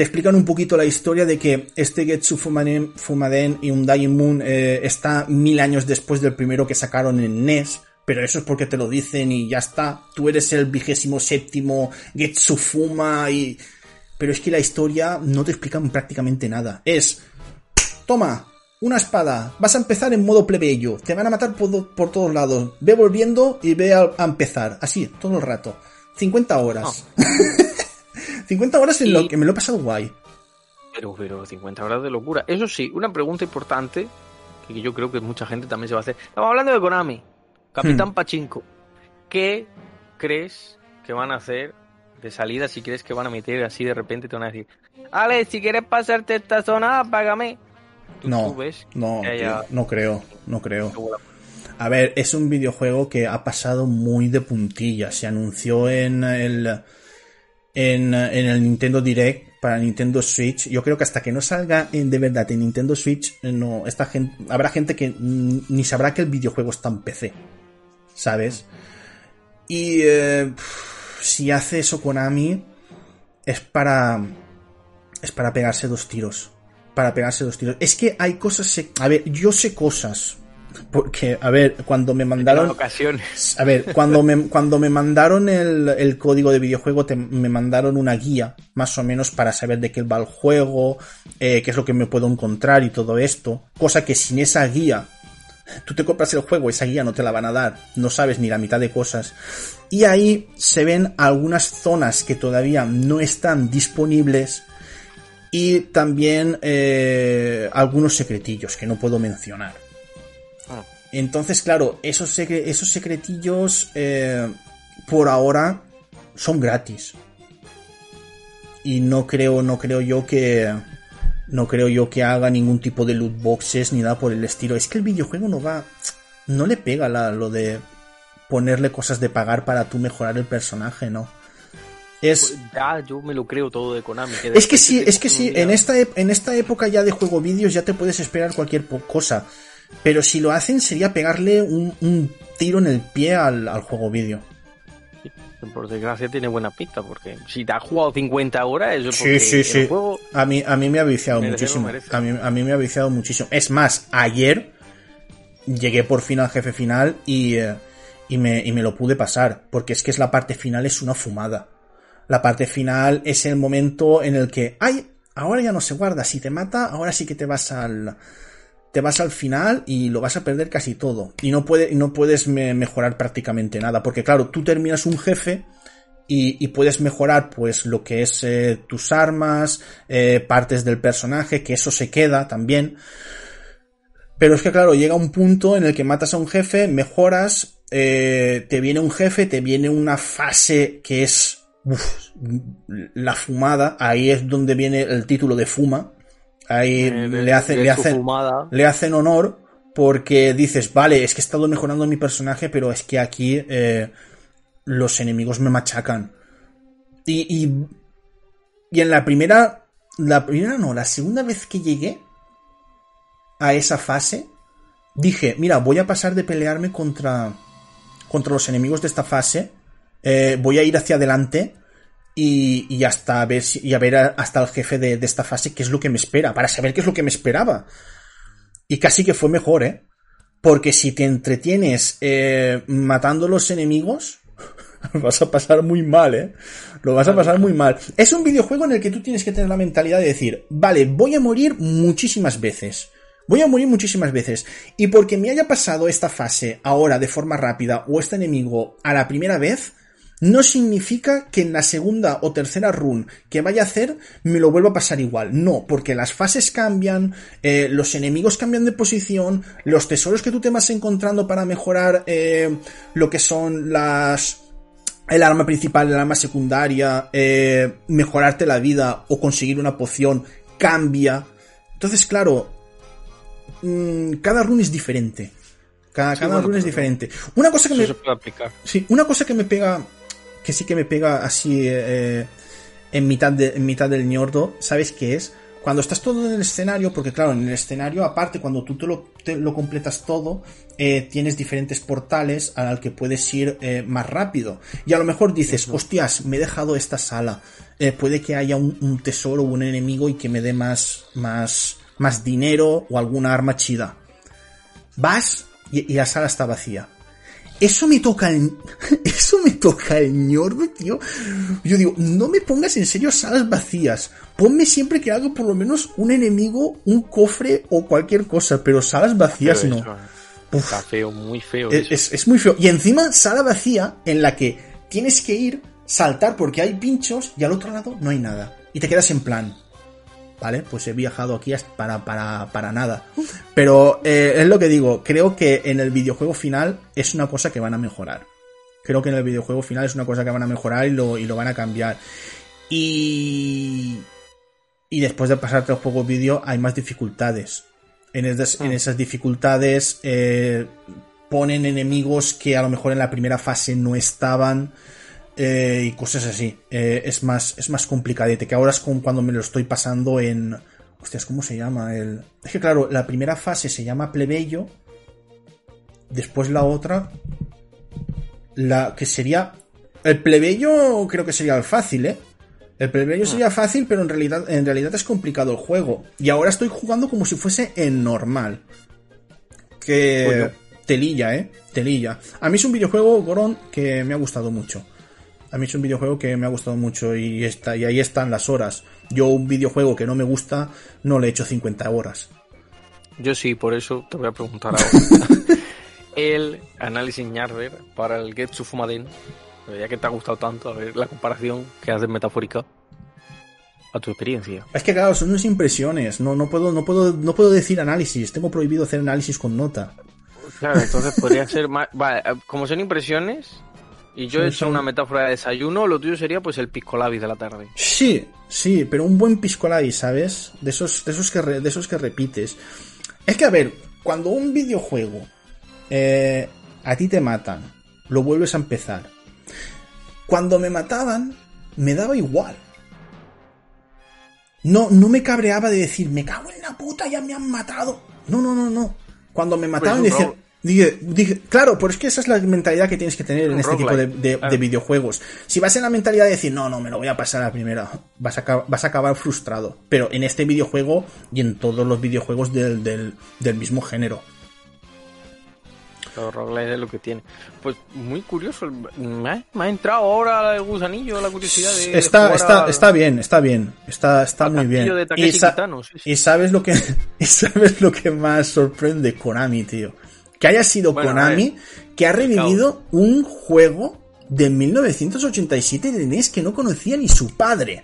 Te explican un poquito la historia de que este Getsu Fumaden, Fumaden y un Dying eh, está mil años después del primero que sacaron en NES, pero eso es porque te lo dicen y ya está. Tú eres el vigésimo séptimo Getsu Fuma y... Pero es que la historia no te explican prácticamente nada. Es... Toma, una espada, vas a empezar en modo plebeyo, te van a matar por, todos lados, ve volviendo y ve a, empezar, así, todo el rato. 50 horas. Oh. 50 horas en Y- lo que me lo he pasado guay. Pero, pero 50 horas de locura. Eso sí, una pregunta importante que yo creo que mucha gente también se va a hacer. Estamos hablando de Konami, Capitán Hmm. Pachinko. ¿Qué crees que van a hacer de salida si crees que van a meter así de repente? Te van a decir, Ale, si quieres pasarte esta zona, págame. Tú- No, tú ves no, haya- no creo, no creo. A ver, es un videojuego que ha pasado muy de puntilla. Se anunció en el en, en el Nintendo Direct para Nintendo Switch. Yo creo que hasta que no salga de verdad en Nintendo Switch, eh, no, esta habrá gente que ni sabrá que el videojuego está en PC. ¿Sabes? Y eh, si hace eso Konami es para es para pegarse dos tiros. Para pegarse dos tiros. Es que hay cosas. A ver, yo sé cosas. Porque, a ver, cuando me en mandaron. ocasiones. A ver, cuando me, cuando me mandaron el, el código de videojuego, te- me mandaron una guía, más o menos, para saber de qué va el juego, eh, qué es lo que me puedo encontrar y todo esto. Cosa que sin esa guía, tú te compras el juego, esa guía no te la van a dar, no sabes ni la mitad de cosas. Y ahí se ven algunas zonas que todavía no están disponibles y también eh, algunos secretillos que no puedo mencionar. Ah. Entonces, claro, esos, secre- esos secretillos eh, por ahora son gratis. Y no creo, no creo yo que. No creo yo que haga ningún tipo de loot boxes ni nada por el estilo. Es que el videojuego no va. No le pega la- lo de ponerle cosas de pagar para tú mejorar el personaje, ¿no? Es. Ya, yo me lo creo todo de Konami. de Es que sí, es que sí, en esta, en esta época ya de juego vídeos ya te puedes esperar cualquier cosa. Pero si lo hacen sería pegarle un, un tiro en el pie al, al juego vídeo. Por desgracia tiene buena pinta, porque si te has jugado 50 horas, eso es Sí, porque sí, el sí. juego A mí, a mí me ha viciado muchísimo. A mí, a mí me ha viciado muchísimo. Es más, ayer llegué por fin al jefe final y, eh, y, me, y me lo pude pasar. Porque es que es la parte final, es una fumada. La parte final es el momento en el que, ay, ahora ya no se guarda. Si te mata, ahora sí que te vas al, te vas al final y lo vas a perder casi todo. Y no, no puedes me- mejorar prácticamente nada. Porque claro, tú terminas un jefe y, puedes mejorar pues lo que es eh, tus armas, eh, partes del personaje, que eso se queda también. Pero es que claro, llega un punto en el que matas a un jefe, mejoras, eh, te viene un jefe, te viene una fase que es la fumada, ahí es donde viene el título de fuma. Ahí eh, de- le hacen, le hacen, le hacen honor porque dices, vale, es que he estado mejorando mi personaje, pero es que aquí eh, los enemigos me machacan. Y, y, y en la primera, la primera no, la segunda vez que llegué a esa fase, dije, mira, voy a pasar de pelearme contra, contra los enemigos de esta fase, eh, voy a ir hacia adelante y, y hasta ver y a ver a- hasta el jefe de, de esta fase qué es lo que me espera, para saber qué es lo que me esperaba. Y casi que fue mejor, ¿eh? Porque si te entretienes eh, matando los enemigos, vas a pasar muy mal, ¿eh? Lo vas a pasar muy mal. Es un videojuego en el que tú tienes que tener la mentalidad de decir, vale, voy a morir muchísimas veces. Voy a morir muchísimas veces. Y porque me haya pasado esta fase ahora de forma rápida o este enemigo a la primera vez, no significa que en la segunda o tercera run que vaya a hacer me lo vuelva a pasar igual. No, porque las fases cambian, eh, los enemigos cambian de posición, los tesoros que tú te vas encontrando para mejorar eh, lo que son las el arma principal, el arma secundaria, eh, mejorarte la vida o conseguir una poción cambia. Entonces, claro, mm, cada run es diferente. Cada, Sí, cada bueno, run es diferente. Una cosa que me, se puede aplicar. Sí, una cosa que me pega, que sí que me pega así eh, en, mitad de, en mitad del ñordo, ¿sabes qué es? cuando estás todo en el escenario, porque claro, en el escenario, aparte, cuando tú te lo, te lo completas todo, eh, tienes diferentes portales al que puedes ir eh, más rápido. Y a lo mejor dices, hostias, me he dejado esta sala. Puede que haya un, un tesoro o un enemigo y que me dé más, más, más dinero o alguna arma chida. Vas y, y la sala está vacía. Eso me toca el, eso me toca el ñordo, tío. Yo digo, no me pongas en serio salas vacías. Ponme siempre que haga por lo menos un enemigo, un cofre o cualquier cosa, pero salas vacías Pero no. Está feo, muy feo. Es, eso. es- es muy feo. Y encima, sala vacía en la que tienes que ir, saltar porque hay pinchos y al otro lado no hay nada. Y te quedas en plan. ¿Vale? Pues he viajado aquí hasta para, para, para nada. Pero eh, es lo que digo, creo que en el videojuego final es una cosa que van a mejorar. Creo que en el videojuego final es una cosa que van a mejorar y lo, y lo van a cambiar. Y... Y después de pasarte el juego vídeo hay más dificultades. En, esas- en esas dificultades eh, ponen enemigos que a lo mejor en la primera fase no estaban eh, y cosas así. Eh, es más es más complicadete, que ahora es como cuando me lo estoy pasando en... Hostias, ¿cómo se llama? El... Es que claro, la primera fase se llama plebeyo, después la otra, la que sería... El plebeyo creo que sería el fácil, ¿eh? El plebeyo sería fácil, pero en realidad, en realidad es complicado el juego. Y ahora estoy jugando como si fuese en normal. Que... Coño. Telilla, ¿eh? Telilla. A mí es un videojuego, Goron, que me ha gustado mucho. A mí es un videojuego que me ha gustado mucho y, está, y ahí están las horas. Yo un videojuego que no me gusta no le echo 50 horas. Yo sí, por eso te voy a preguntar ahora. el análisis Ñarder para el Getsu Fumaden, ya que te ha gustado tanto, a ver la comparación que haces metafórica a tu experiencia. Es que claro, son unas impresiones. No, no puedo, no puedo, no puedo decir análisis. Tengo prohibido hacer análisis con nota. Claro, entonces podría ser más... Vale, como son impresiones, y yo he hecho una metáfora de desayuno, lo tuyo sería pues el pisco labis de la tarde. Sí, sí, pero un buen piscolai, ¿sabes? De esos, de esos que re- de esos que repites. Es que a ver, cuando un videojuego eh, a ti te matan, lo vuelves a empezar. Cuando me mataban, me daba igual. No, no me cabreaba de decir, me cago en la puta, ya me han matado. No, no, no, no. Cuando me mataban, es un decía, rogue. Dije, dije, claro, pero es que esa es la mentalidad que tienes que tener en Un este tipo de, de- videojuegos. Si vas en la mentalidad de decir, no, no, me lo voy a pasar a la primera, vas a, vas a acabar frustrado. Pero en este videojuego y en todos los videojuegos del, del, del mismo género. Los roguelike es lo que tiene. Pues muy curioso, me ha, me ha entrado ahora el gusanillo, la curiosidad de... Está, está, está bien, está bien, está, está muy bien. de Y, Takeshi sa- Kitano, sí, sí. y sabes lo que, y sabes lo que más sorprende Konami, tío. Que haya sido Bueno, Konami que ha revivido un juego de 1987 de NES que no conocía ni su padre.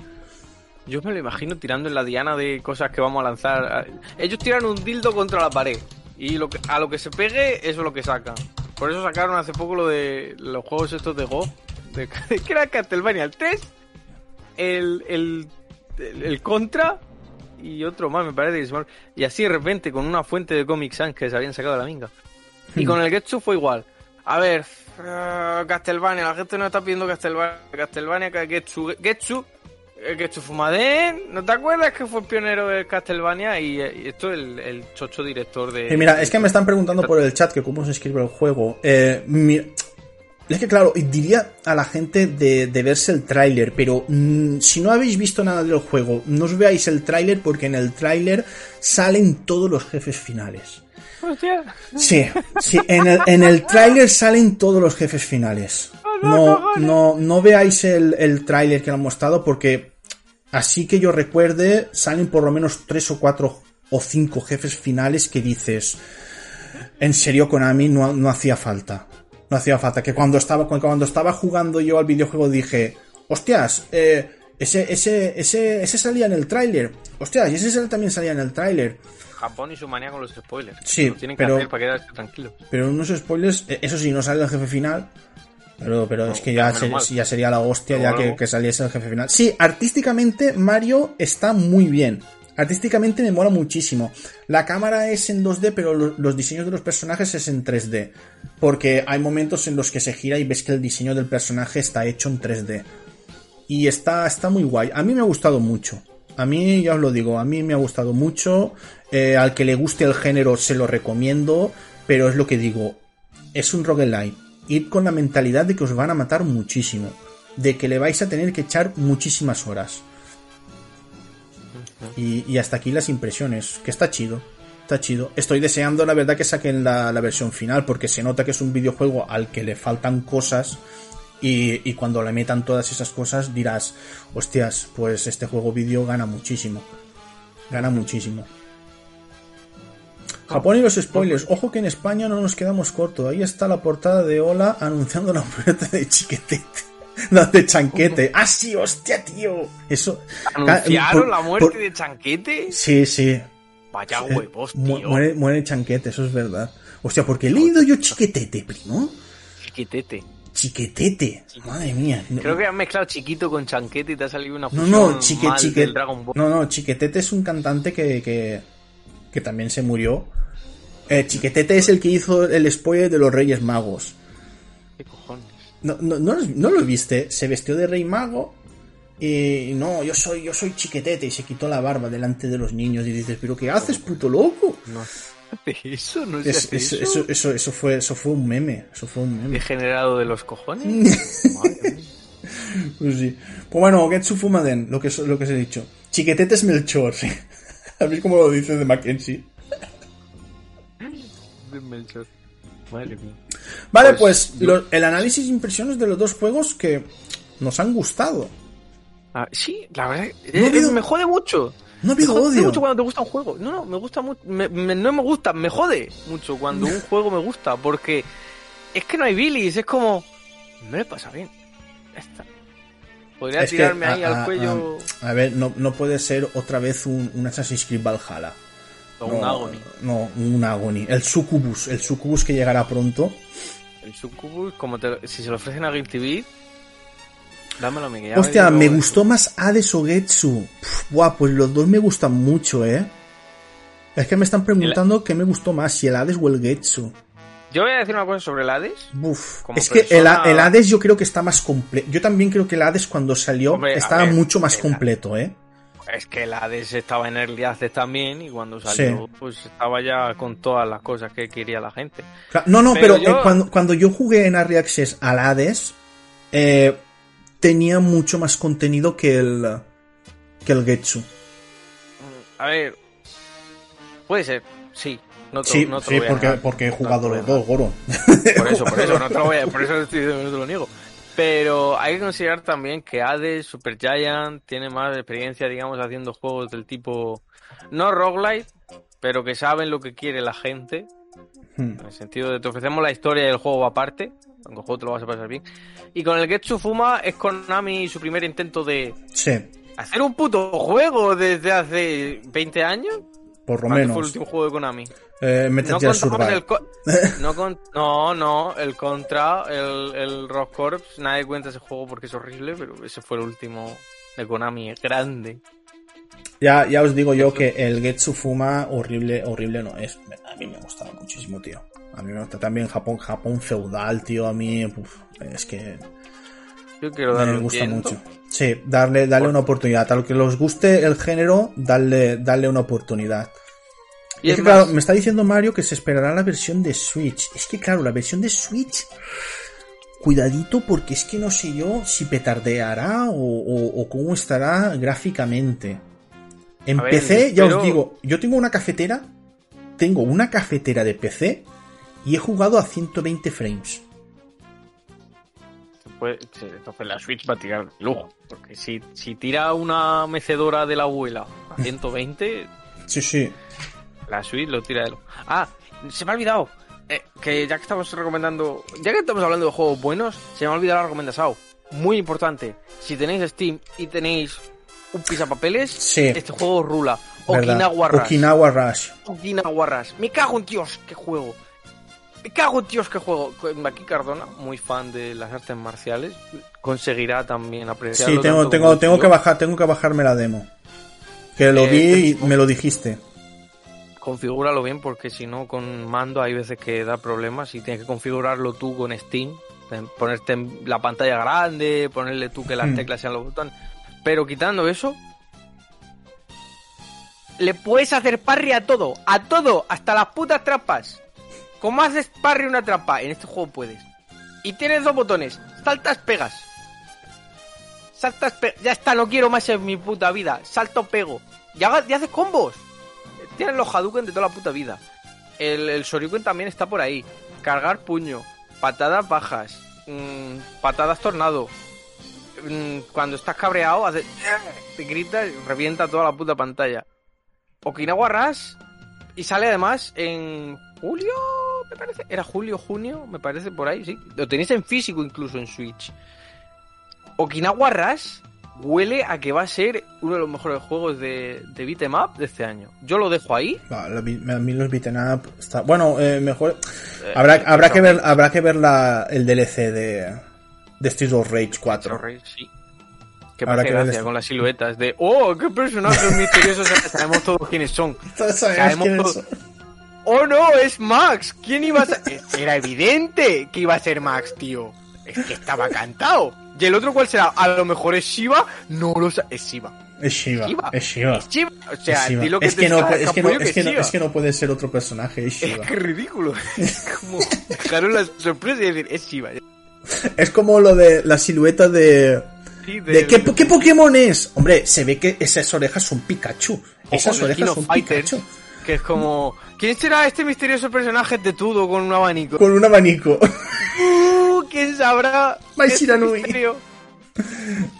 Yo me lo imagino tirando en la diana de cosas que vamos a lanzar. Ellos tiran un dildo contra la pared. Y lo que, a lo que se pegue, eso es lo que sacan. Por eso sacaron hace poco lo de los juegos estos de Go. De, que era Castlevania el 3, el, el, el, el Contra y otro más, me parece. Y así de repente, con una fuente de Comic Sans que se habían sacado de la minga. Y con el Getsu fue igual. A ver, eh, Castlevania, la gente no está pidiendo Castlevania, Castlevania, que Getsu, Getsu, Getsu Fumaden, ¿no te acuerdas que fue el pionero del Castlevania? Y, y esto es el, el chocho director de... Mira, es que me están preguntando por el chat que cómo se escribe el juego. Eh, mi- Es que claro, diría a la gente de, de verse el tráiler, pero mm, si no habéis visto nada del juego, no os veáis el tráiler porque en el tráiler salen todos los jefes finales. Hostia. Sí, sí, en el, en el tráiler salen todos los jefes finales. No, no, no veáis el, el tráiler que han mostrado porque así que yo recuerde, salen por lo menos tres o cuatro o cinco jefes finales que dices, en serio Konami no, no hacía falta. No hacía falta. Que cuando estaba, cuando estaba jugando yo al videojuego dije, hostias, eh, ese, ese, ese, ese salía en el tráiler. Hostias, y ese también salía en el tráiler. Japón y su manía con los spoilers. Sí, Lo tienen que pero- hacer para quedarse tranquilos. Pero unos spoilers, eh, eso sí, no sale el jefe final. Pero, pero es que ya, sería la hostia Pero ya que, saliese el jefe final. Sí, artísticamente Mario está muy bien. Artísticamente me mola muchísimo. La cámara es en 2D, pero lo- los diseños de los personajes es en 3D. Porque hay momentos en los que se gira y ves que el diseño del personaje está hecho en 3D. Y está, está muy guay. A mí me ha gustado mucho. A mí, ya os lo digo, a mí me ha gustado mucho. Eh, al que le guste el género se lo recomiendo. Pero es lo que digo, es un roguelite. Ir con la mentalidad de que os van a matar muchísimo. De que le vais a tener que echar muchísimas horas. Y, y hasta aquí las impresiones. Que está chido. Está chido. Estoy deseando, la verdad, que saquen la, la versión final. Porque se nota que es un videojuego al que le faltan cosas. Y, y, cuando le metan todas esas cosas dirás, hostias, pues este juego vídeo gana muchísimo. Gana muchísimo. Japón y los spoilers. Ojo que en España no nos quedamos cortos. Ahí está la portada de Ola anunciando la muerte de Chiquetete. De Chanquete. ¡Ah, sí! ¡Hostia, tío! Eso. ¿Anunciaron por, la muerte por... de Chanquete? Sí, sí. Vaya huevos, tío. Muere, muere Chanquete, eso es verdad. Hostia, porque he leído yo Chiquetete, primo. Chiquetete. Chiquetete. Madre mía. Creo que han mezclado chiquito con chanquete y te ha salido una No, no, chique, chique, No, no, Chiquetete es un cantante que, que, que también se murió. Eh, Chiquetete es el que hizo el spoiler de los Reyes Magos. ¿Qué cojones? No, no, no, no lo viste. Se vestió de Rey Mago y no, yo soy, yo soy Chiquetete y se quitó la barba delante de los niños y dices, pero ¿qué haces, puto loco? No. Eso no es, es eso? Eso, eso, eso, fue, eso fue un meme. Eso fue un meme. ¿Degenerado de los cojones? pues sí. Pues bueno, Getsu Fumaden, lo que, lo que os he dicho. Chiquetete es Melchor, sí. A mí como lo dice de Mackenzie. Vale, pues, pues lo, el análisis e impresiones de los dos juegos que nos han gustado. Ah, sí, la verdad, no habido... me jode mucho. No ha habido me odio. mucho cuando te gusta un juego. No, no, me gusta mucho. Me, me, no me gusta, me jode mucho cuando un juego me gusta. Porque es que no hay bilis, es como. Me pasa bien. Ya está. Podría es tirarme que, ahí a, al cuello. A, a, ver, no, no puede ser otra vez un, un Assassin's Creed Valhalla. O no, un Agony. No, un Agony. El Succubus. El Succubus que llegará pronto. El Succubus, como te, si se lo ofrecen a Guilty TV, dámelo a mí. Hostia, me, gustó más Hades o Getsu. Pff, buah, pues los dos me gustan mucho, ¿eh? Es que me están preguntando el... qué me gustó más, si el Hades o el Getsu. Yo voy a decir una cosa sobre el Hades. Uf, es persona... que el, el, Hades yo creo que está más completo. Yo también creo que el Hades cuando salió Hombre, estaba ver, mucho más completo, ¿eh? Es que el Hades estaba en Early Access también y cuando salió, sí. pues estaba ya con todas las cosas que quería la gente. No, no, pero, pero yo... eh, cuando, cuando, yo jugué en Early Access al Hades, eh, tenía mucho más contenido que el que el Getsu. A ver, puede ser, sí. No te, sí, no te sí porque, porque he jugado no, los dos, Goro. Por eso, por eso, no te lo voy a, por eso no te lo niego. Pero hay que considerar también que Hades, Super Giant, tiene más experiencia, digamos, haciendo juegos del tipo, no roguelite, pero que saben lo que quiere la gente. Hmm. En el sentido de te ofrecemos la historia del juego aparte, aunque el juego te lo vas a pasar bien. Y con el Getsu Fuma es Konami su primer intento de sí. hacer un puto juego desde hace 20 años. Por lo menos. fue el último juego de Konami? Eh, no, el co no, con no, no, el Contra, el, el Rock Corps, nadie cuenta ese juego porque es horrible, pero ese fue el último de Konami, grande. Ya, ya os digo yo que el Getsu Fuma horrible, horrible no es. A mí me gustaba muchísimo, tío. A mí me gusta también Japón, Japón feudal, tío. A mí, uf, es que. Yo quiero darle me gusta mucho. Sí, darle, darle una oportunidad. A lo que los guste el género, darle, darle una oportunidad. Y es, que, claro, me está diciendo Mario que se esperará la versión de Switch. Es que, claro, la versión de Switch. Cuidadito, porque es que no sé yo si petardeará o, o, o cómo estará gráficamente. En ver, PC, ya pero... os digo, yo tengo una cafetera. Tengo una cafetera de PC y he jugado a 120 frames. Pues, entonces la Switch va a tirar lujo. Porque si, si tira una mecedora de la abuela a 120. sí, sí. La Switch lo tira de lujo. Ah, se me ha olvidado. Eh, que ya que estamos recomendando. Ya que estamos hablando de juegos buenos, se me ha olvidado la recomendación. Muy importante. Si tenéis Steam y tenéis un pisapapeles, sí. este juego rula. Okinawa Rush. Okinawa Rush. Okinawa Rush. Me cago en Dios, qué juego. Me cago en Dios, qué juego. Aquí Cardona, muy fan de las artes marciales, conseguirá también apreciarlo. Sí, tengo, tengo, tengo que bajar, tengo que bajarme la demo. Que lo eh, vi y me lo dijiste. Configúralo bien porque si no con mando hay veces que da problemas y tienes que configurarlo tú con Steam, ponerte la pantalla grande, ponerle tú que las hmm. teclas sean los botones. Pero quitando eso, le puedes hacer parry a todo, a todo, hasta las putas trampas. ¿Cómo haces parry una trampa? En este juego puedes. Y tienes dos botones, saltas, pegas. Saltas, pegas. Ya está, no quiero más en mi puta vida. Salto, pego. Y, hagas, y haces combos. Tienes los Hadouken de toda la puta vida. El, el también está por ahí. Cargar puño, patadas bajas, mmm, patadas tornado. Mmm, cuando estás cabreado, hace, te gritas y revienta toda la puta pantalla. Okinawa Rush y sale además en julio, me parece. Era julio, junio, me parece por ahí, sí. Lo tenéis en físico incluso en Switch. Okinawa Rush huele a que va a ser uno de los mejores juegos de, de beat'em up de este año. Yo lo dejo ahí. Lo, a mí los beat'em up está... Bueno, eh, mejor... Eh, habrá, habrá, que ver, habrá que ver la, el DLC de, de Streets of Rage 4. Rage, sí. Que gracia con las siluetas de ¡Oh, qué personajes misteriosos! Sabemos todos quiénes son. Todos sabemos quiénes son. ¡Oh no! ¡Es Max! ¿Quién iba a ser? Era evidente que iba a ser Max, tío. Es que estaba cantado. ¿Y el otro cuál será? A lo mejor es Shiva. No lo sé. Es Shiva. Es Shiva. Es Shiva. Es Shiva. O sea, es, lo que es, que no, es, que no, es, que no, es que no puede ser otro personaje. Es Shiva. Es que ridículo. Es como dejaron la sorpresa y decir, es Shiva. Es como lo de la silueta de. Sí, de, de ¿qué, ¿qué, Pokémon es? Hombre, se ve que esas orejas son Pikachu. Esas orejas son Fighter, Pikachu. Que es como. ¿Quién será este misterioso personaje tetudo con un abanico? Con un abanico. ¿Quién sabrá? Maishiranui.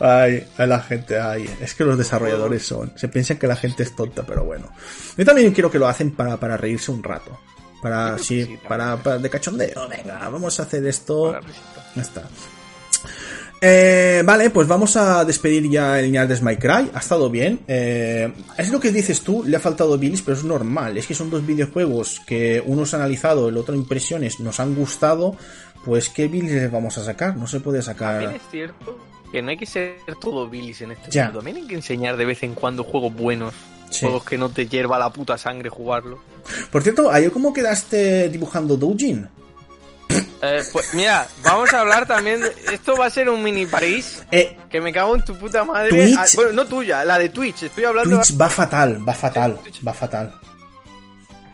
Ay, a la gente, ay, es que los desarrolladores son, se piensan que la gente es tonta, pero bueno. Yo también quiero que lo hacen para, para reírse un rato. Para, sí, sí para, para, de cachondeo. Venga, vamos a hacer esto. Ya está. Eh, vale, pues vamos a despedir ya el lineal de Smite Cry. Ha estado bien. Eh, es lo que dices tú, le ha faltado bilis, pero es normal. Es que son dos videojuegos que uno se ha analizado, el otro impresiones, nos han gustado. Pues, ¿qué bilis les vamos a sacar? No se puede sacar. También es cierto que no hay que ser todo bilis en este ya. mundo. También hay que enseñar de vez en cuando juegos buenos. Sí. Juegos que no te hierva la puta sangre jugarlo. Por cierto, ¿ayer cómo quedaste dibujando Doujin? Eh, pues mira, vamos a hablar también. De... Esto va a ser un mini París. Eh, que me cago en tu puta madre. Twitch, ah, bueno, no tuya, la de Twitch. Estoy hablando. Twitch va fatal, va fatal, va fatal.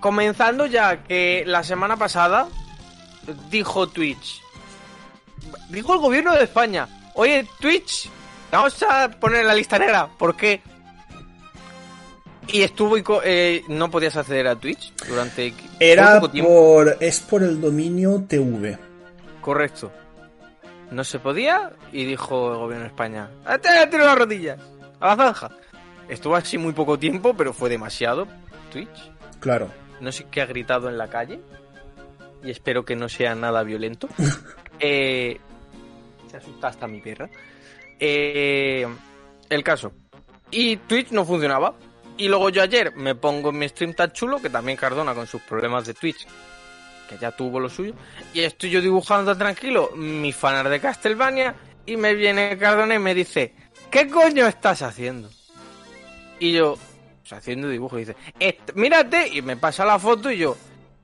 Comenzando ya que la semana pasada dijo Twitch. Dijo el gobierno de España. Oye, Twitch, vamos a poner la lista negra. ¿Por qué? Y estuvo y eh, no podías acceder a Twitch durante era por es por el dominio TV. Correcto. No se podía y dijo el gobierno de España, ¡Tírate las rodillas! A la zanja. Estuvo así muy poco tiempo, pero fue demasiado Twitch. Claro. No sé qué ha gritado en la calle y espero que no sea nada violento. eh, se asusta hasta mi perra. Eh, el caso. Y Twitch no funcionaba. Y luego yo ayer me pongo en mi stream tan chulo, que también Cardona con sus problemas de Twitch, que ya tuvo lo suyo, y estoy yo dibujando tranquilo mi fanar de Castlevania, y me viene Cardona y me dice, ¿qué coño estás haciendo? Y yo, haciendo dibujo, y dice, mírate, y me pasa la foto y yo,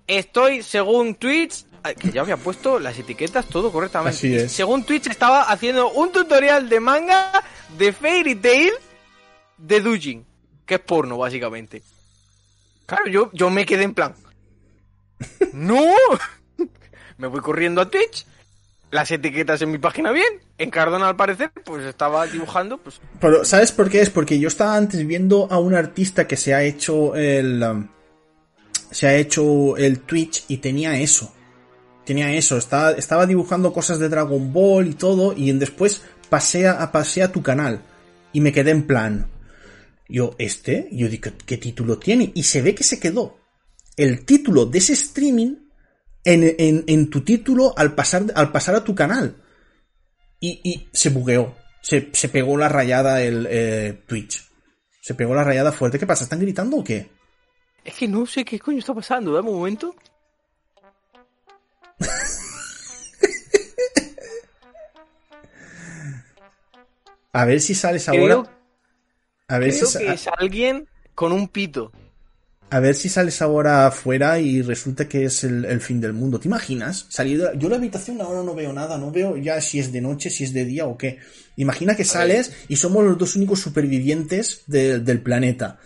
estoy según Twitch, que ya había puesto las etiquetas todo correctamente. Así es. Según Twitch estaba haciendo un tutorial de manga de Fairy Tail de Dujin que es porno, básicamente. Claro, yo, yo me quedé en plan. ¡No! me voy corriendo a Twitch. Las etiquetas en mi página bien. En Cardona, al parecer, pues estaba dibujando. Pues... Pero, ¿sabes por qué? Es porque yo estaba antes viendo a un artista que se ha hecho el. Um, se ha hecho el Twitch y tenía eso. Tenía eso. Estaba, estaba dibujando cosas de Dragon Ball y todo. Y después pasé a, pasé a tu canal. Y me quedé en plan. Yo, este, yo digo, ¿qué título tiene? Y se ve que se quedó el título de ese streaming en, en, en tu título al pasar, al pasar a tu canal. Y, y se bugueó. Se, se, pegó la rayada el eh, Twitch. Se pegó la rayada fuerte. ¿Qué pasa? ¿Están gritando o qué? Es que no sé qué coño está pasando. Dame un momento. a ver si sales ahora. Creo a ver Creo si que es alguien con un pito. A ver si sales ahora afuera y resulta que es el, el fin del mundo. ¿Te imaginas? Salir de... Yo en la habitación ahora no veo nada, no veo ya si es de noche, si es de día o qué. Imagina que sales y somos los dos únicos supervivientes de, del planeta.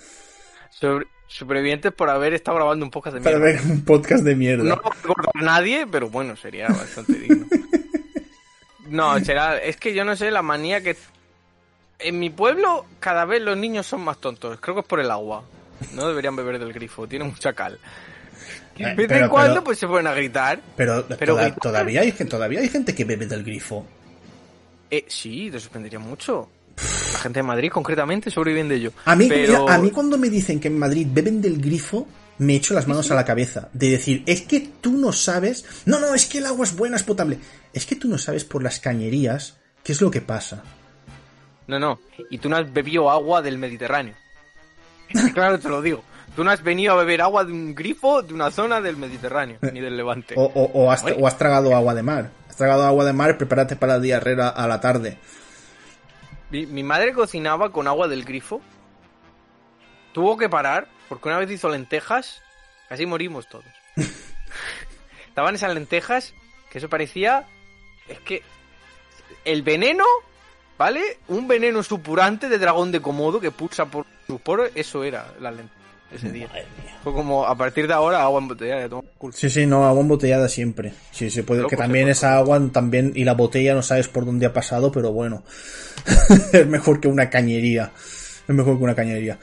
Sobre- Supervivientes por haber estado grabando un podcast de Para mierda. ver un podcast de mierda. No lo recuerda nadie, pero bueno, sería bastante digno. No, será. Es que yo no sé la manía que. En mi pueblo, cada vez los niños son más tontos. Creo que es por el agua. No deberían beber del grifo, tiene mucha cal. Y Eh, de vez en cuando, pero- pues se ponen a gritar. Pero, Pero toda- gritar. todavía, hay, todavía hay gente que bebe del grifo. Eh, sí, te sorprendería mucho. La gente de Madrid, concretamente, sobreviven de ello. A mí, pero... a mí cuando me dicen que en Madrid beben del grifo, me echo las manos a la cabeza. De decir, es que tú no sabes... No, no, es que el agua es buena, es potable. Es que tú no sabes por las cañerías qué es lo que pasa. No, no. Y tú no has bebido agua del Mediterráneo. Claro, te lo digo. Tú no has venido a beber agua de un grifo de una zona del Mediterráneo, ni del Levante. O, o- o has, o has tragado agua de mar. Has tragado agua de mar, prepárate para la diarrea a la tarde. Mi, mi madre cocinaba con agua del grifo. Tuvo que parar porque una vez hizo lentejas. Casi morimos todos. Estaban esas lentejas que eso parecía. Es que. El veneno, ¿vale? Un veneno supurante de dragón de Komodo que pulsa por sus poros. Eso era la lenteja ese día. Madre mía. Fue como a partir de ahora agua embotellada. culo. Sí, sí, no, agua embotellada siempre. Sí, se puede, Loco, que también esa agua también, y la botella no sabes por dónde ha pasado, pero bueno. es mejor que una cañería. Es mejor que una cañería.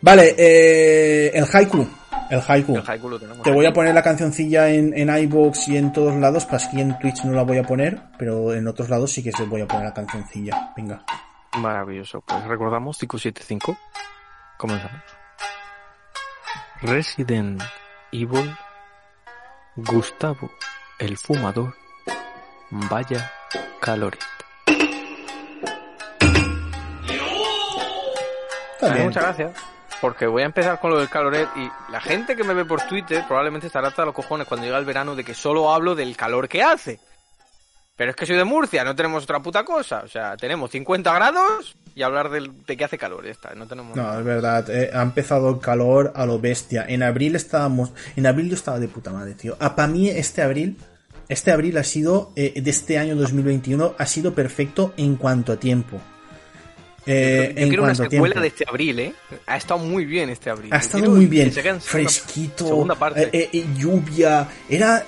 Vale, eh, el haiku. El haiku. El haiku lo tenemos. Te voy a poner la cancioncilla en, en iVoox y en todos lados, pues aquí en Twitch no la voy a poner, pero en otros lados sí que se voy a poner la cancioncilla. Venga. Maravilloso. Pues recordamos 575. Comenzamos. Resident Evil. Gustavo, el fumador. Vaya caloret. Bien. Muchas gracias. Porque voy a empezar con lo del caloret y la gente que me ve por Twitter probablemente estará hasta los cojones cuando llega el verano de que solo hablo del calor que hace. Pero es que soy de Murcia, no tenemos otra puta cosa. O sea, tenemos 50 grados y hablar del- de que hace calor, ya está. No tenemos No, es verdad, eh, ha empezado el calor a lo bestia. En abril estábamos, en abril yo estaba de puta madre, tío. Ah, para mí este abril, este abril ha sido, eh, de este año 2021, ha sido perfecto en cuanto a tiempo. Eh, Yo quiero una secuela tiempo. de este abril, ¿eh? Ha estado muy bien este abril. Ha Yo estado quiero muy bien, fresquito, segunda parte. eh, eh, lluvia, era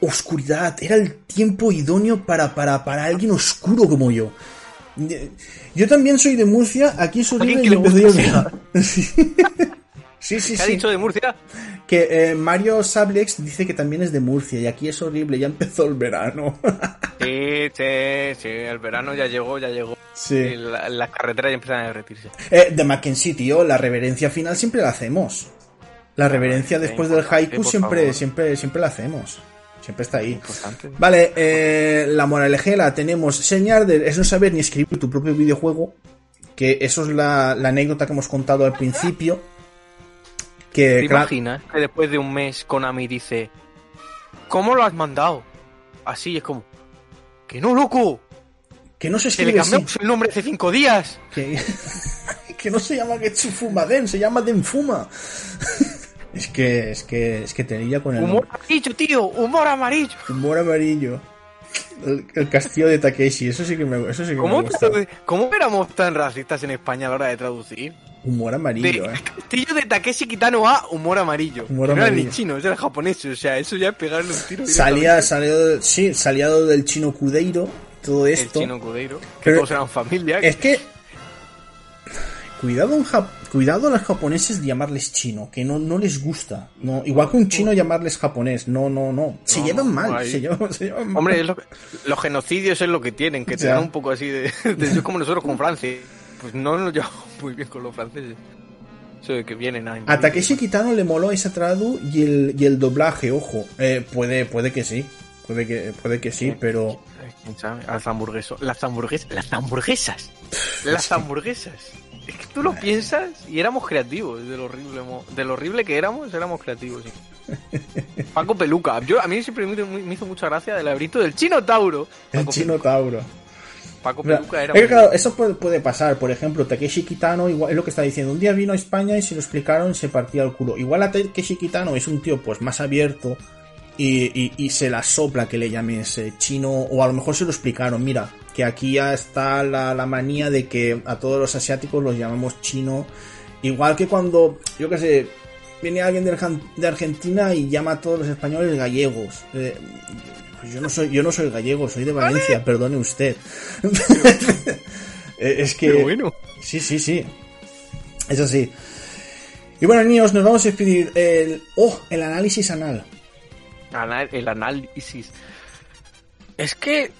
oscuridad, era el tiempo idóneo para, para, para alguien oscuro como yo. Yo también soy de Murcia, aquí es horrible Alguien Sí, sí, ¿Qué ha sí. dicho de Murcia? Que eh, Mario Sablex dice que también es de Murcia y aquí es horrible, ya empezó el verano. Sí, sí, sí, el verano ya llegó, ya llegó. sí. La- las carreteras ya empiezan a derretirse. Eh, de Mackenzie, tío, la reverencia final siempre la hacemos. La reverencia sí, después del haiku siempre, siempre, siempre la hacemos. Siempre está ahí. Importante. Vale, eh, la moraleja la tenemos. Señar de es no saber ni escribir tu propio videojuego. Que eso es la, la anécdota que hemos contado al principio. Que, ¿Te imaginas que después de un mes Konami dice ¿Cómo lo has mandado? Así es como ¡Que no, loco! que no se ¡Que le escribe así. cambiamos el nombre hace cinco días! Que, que no se llama Getsufumaden, se llama Denfuma. es que, es que, es que tenía con el ¡Humor amarillo, tío! ¡Humor amarillo! humor amarillo. El, el castillo de Takeshi, eso sí que me, eso sí que me ¿Cómo, gusta. ¿Cómo éramos tan racistas en España a la hora de traducir? Humor De amarillo, eh. castillo de Takeshi Kitano a humor amarillo. Humor no era ni chino, era japonés. O sea, eso ya es pegarle un tiro. Salía, salió, del- sí, saliado del chino Kudeiro, todo el esto. chino Kudeiro. Que Pero- todos eran familia. Es que. Cuidado, en cuidado a los japoneses de llamarles chino, que no, no les gusta. No, igual que un chino llamarles japonés. No, no, no. Se No, llevan mal, se llevan, se llevan mal. Hombre, es lo que- los genocidios es lo que tienen, que te dan un poco así de, de- como nosotros con Francia. Pues no nos llevamos muy bien con los franceses. Eso de que vienen a A. Takeshi Kitano le moló esa tradu y el, y el doblaje, ojo. Eh, puede, puede que sí. Puede que, puede que sí, pero. ¿Quién sabe? Las hamburguesas. Las hamburguesas. Las hamburguesas. Las hamburguesas. Es que tú lo piensas y éramos creativos. De lo horrible, de lo horrible que éramos, éramos creativos. sí. Paco Peluca. Yo, a mí siempre me, hizo mucha gracia el laberinto del chino Tauro. El chino Tauro. Paco Peluca era. muy- claro, eso puede, puede pasar. Por ejemplo, Takeshi Kitano, igual, es lo que está diciendo. Un día vino a España y se lo explicaron y se partía el culo. Igual a Takeshi Kitano es un tío pues más abierto y, y- y se la sopla que le llames eh, chino. O a lo mejor se lo explicaron. Mira, que aquí ya está la, la manía de que a todos los asiáticos los llamamos chino Igual que cuando, yo qué sé, viene alguien de Argentina y llama a todos los españoles gallegos. Eh, pues yo no soy, yo no soy gallego, soy de Valencia, perdone usted. Es que. Pero bueno. Sí, sí, sí. Es así. Y bueno, niños, nos vamos a despedir. El, oh, el análisis anal. Ana- El análisis. Es que.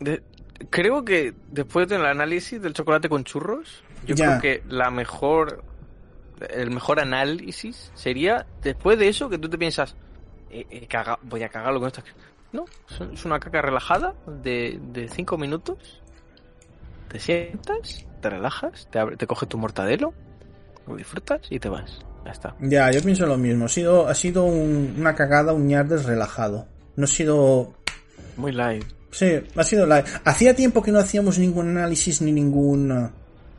de- creo que después del análisis del chocolate con churros, yo Ya. creo que la mejor. El mejor análisis sería después de eso que tú te piensas. "Eh, eh, caga- voy a cagarlo con esto. No, es- una caca relajada de 5 minutos. Te sientas, te relajas, te, abre- te coges tu mortadelo, lo disfrutas y te vas. Ya está. Ya, yo pienso lo mismo. Ha sido, ha sido un- una cagada, un ñardes relajado. No ha sido. Muy light. Sí, ha sido la. Hacía tiempo que no hacíamos ningún análisis ni ningún.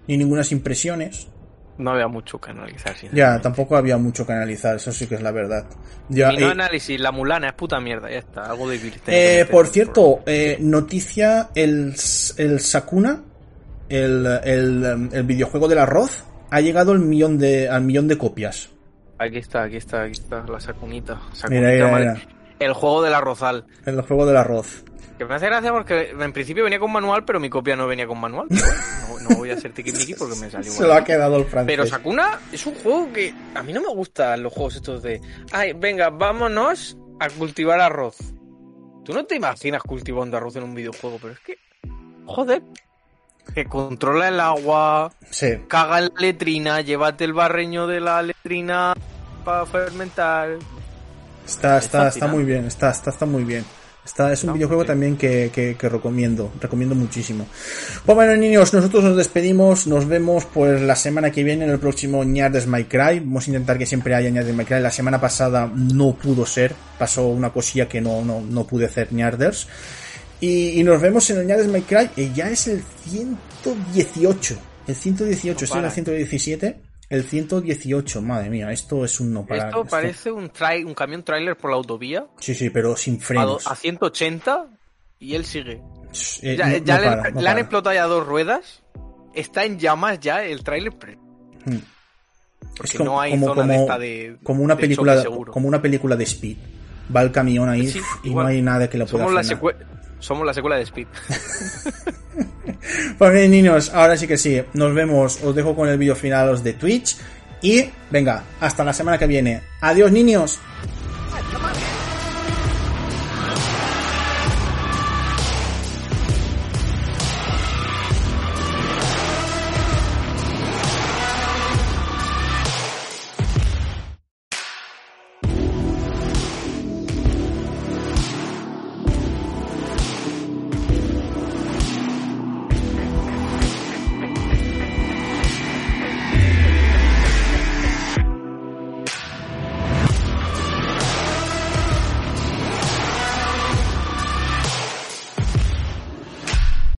ni ningunas impresiones. No había mucho que analizar. Ya, tampoco había mucho que analizar, eso sí que es la verdad. Ya, Y no eh, análisis, la mulana es puta mierda, ya está. Algo de eh, por cierto, eh, noticia: el, el Sakuna, el, el, el videojuego del arroz, ha llegado al millón de, al millón de copias. Aquí está, aquí está, aquí está, la sacunita. Mira, Sacunita, mira, vale. mira. El juego del arrozal. El juego del arroz. Que me hace gracia porque en principio venía con manual, pero mi copia no venía con manual. No, no voy a hacer tiquismiqui porque me salió Se lo ha quedado el francés. Pero Sakuna es un juego que a mí no me gustan los juegos estos de. Ay, venga, vámonos a cultivar arroz. Tú no te imaginas cultivando arroz en un videojuego, pero es que. Joder. Que controla el agua, Sí. caga en la letrina, llévate el barreño de la letrina para fermentar. Está, Es está, está muy bien, está, está, está muy bien. Está, es un No, videojuego también que, que, que recomiendo, recomiendo muchísimo. Pues bueno, niños, nosotros nos despedimos, nos vemos pues la semana que viene en el próximo Ñardes My Cry. Vamos a intentar que siempre haya Ñardes My Cry. La semana pasada no pudo ser, pasó una cosilla que no, no, no pude hacer Ñarders. Y, y nos vemos en el Ñardes My Cry, y ya es el 118. El 118, No estoy en el para. 117. El 118, madre mía, esto es un no parar. Esto esto- parece un, trai- un camión trailer por la autovía Sí, sí, pero sin a, frenos. a 180 y él sigue. Eh, Ya, no- ya no le, para, no le han explotado ya dos ruedas. Está en llamas ya el trailer. Hmm. Porque como- no hay como- zona de esta de. Como una de película, como una película de Speed. Va el camión ahí Sí, y no hay nada que lo pueda Somos la, frenar. secue- somos la secuela de Speed. Pues bien, niños, ahora sí que sí. Nos vemos. Os dejo con el vídeo final de Twitch. Y venga, hasta la semana que viene. Adiós, niños.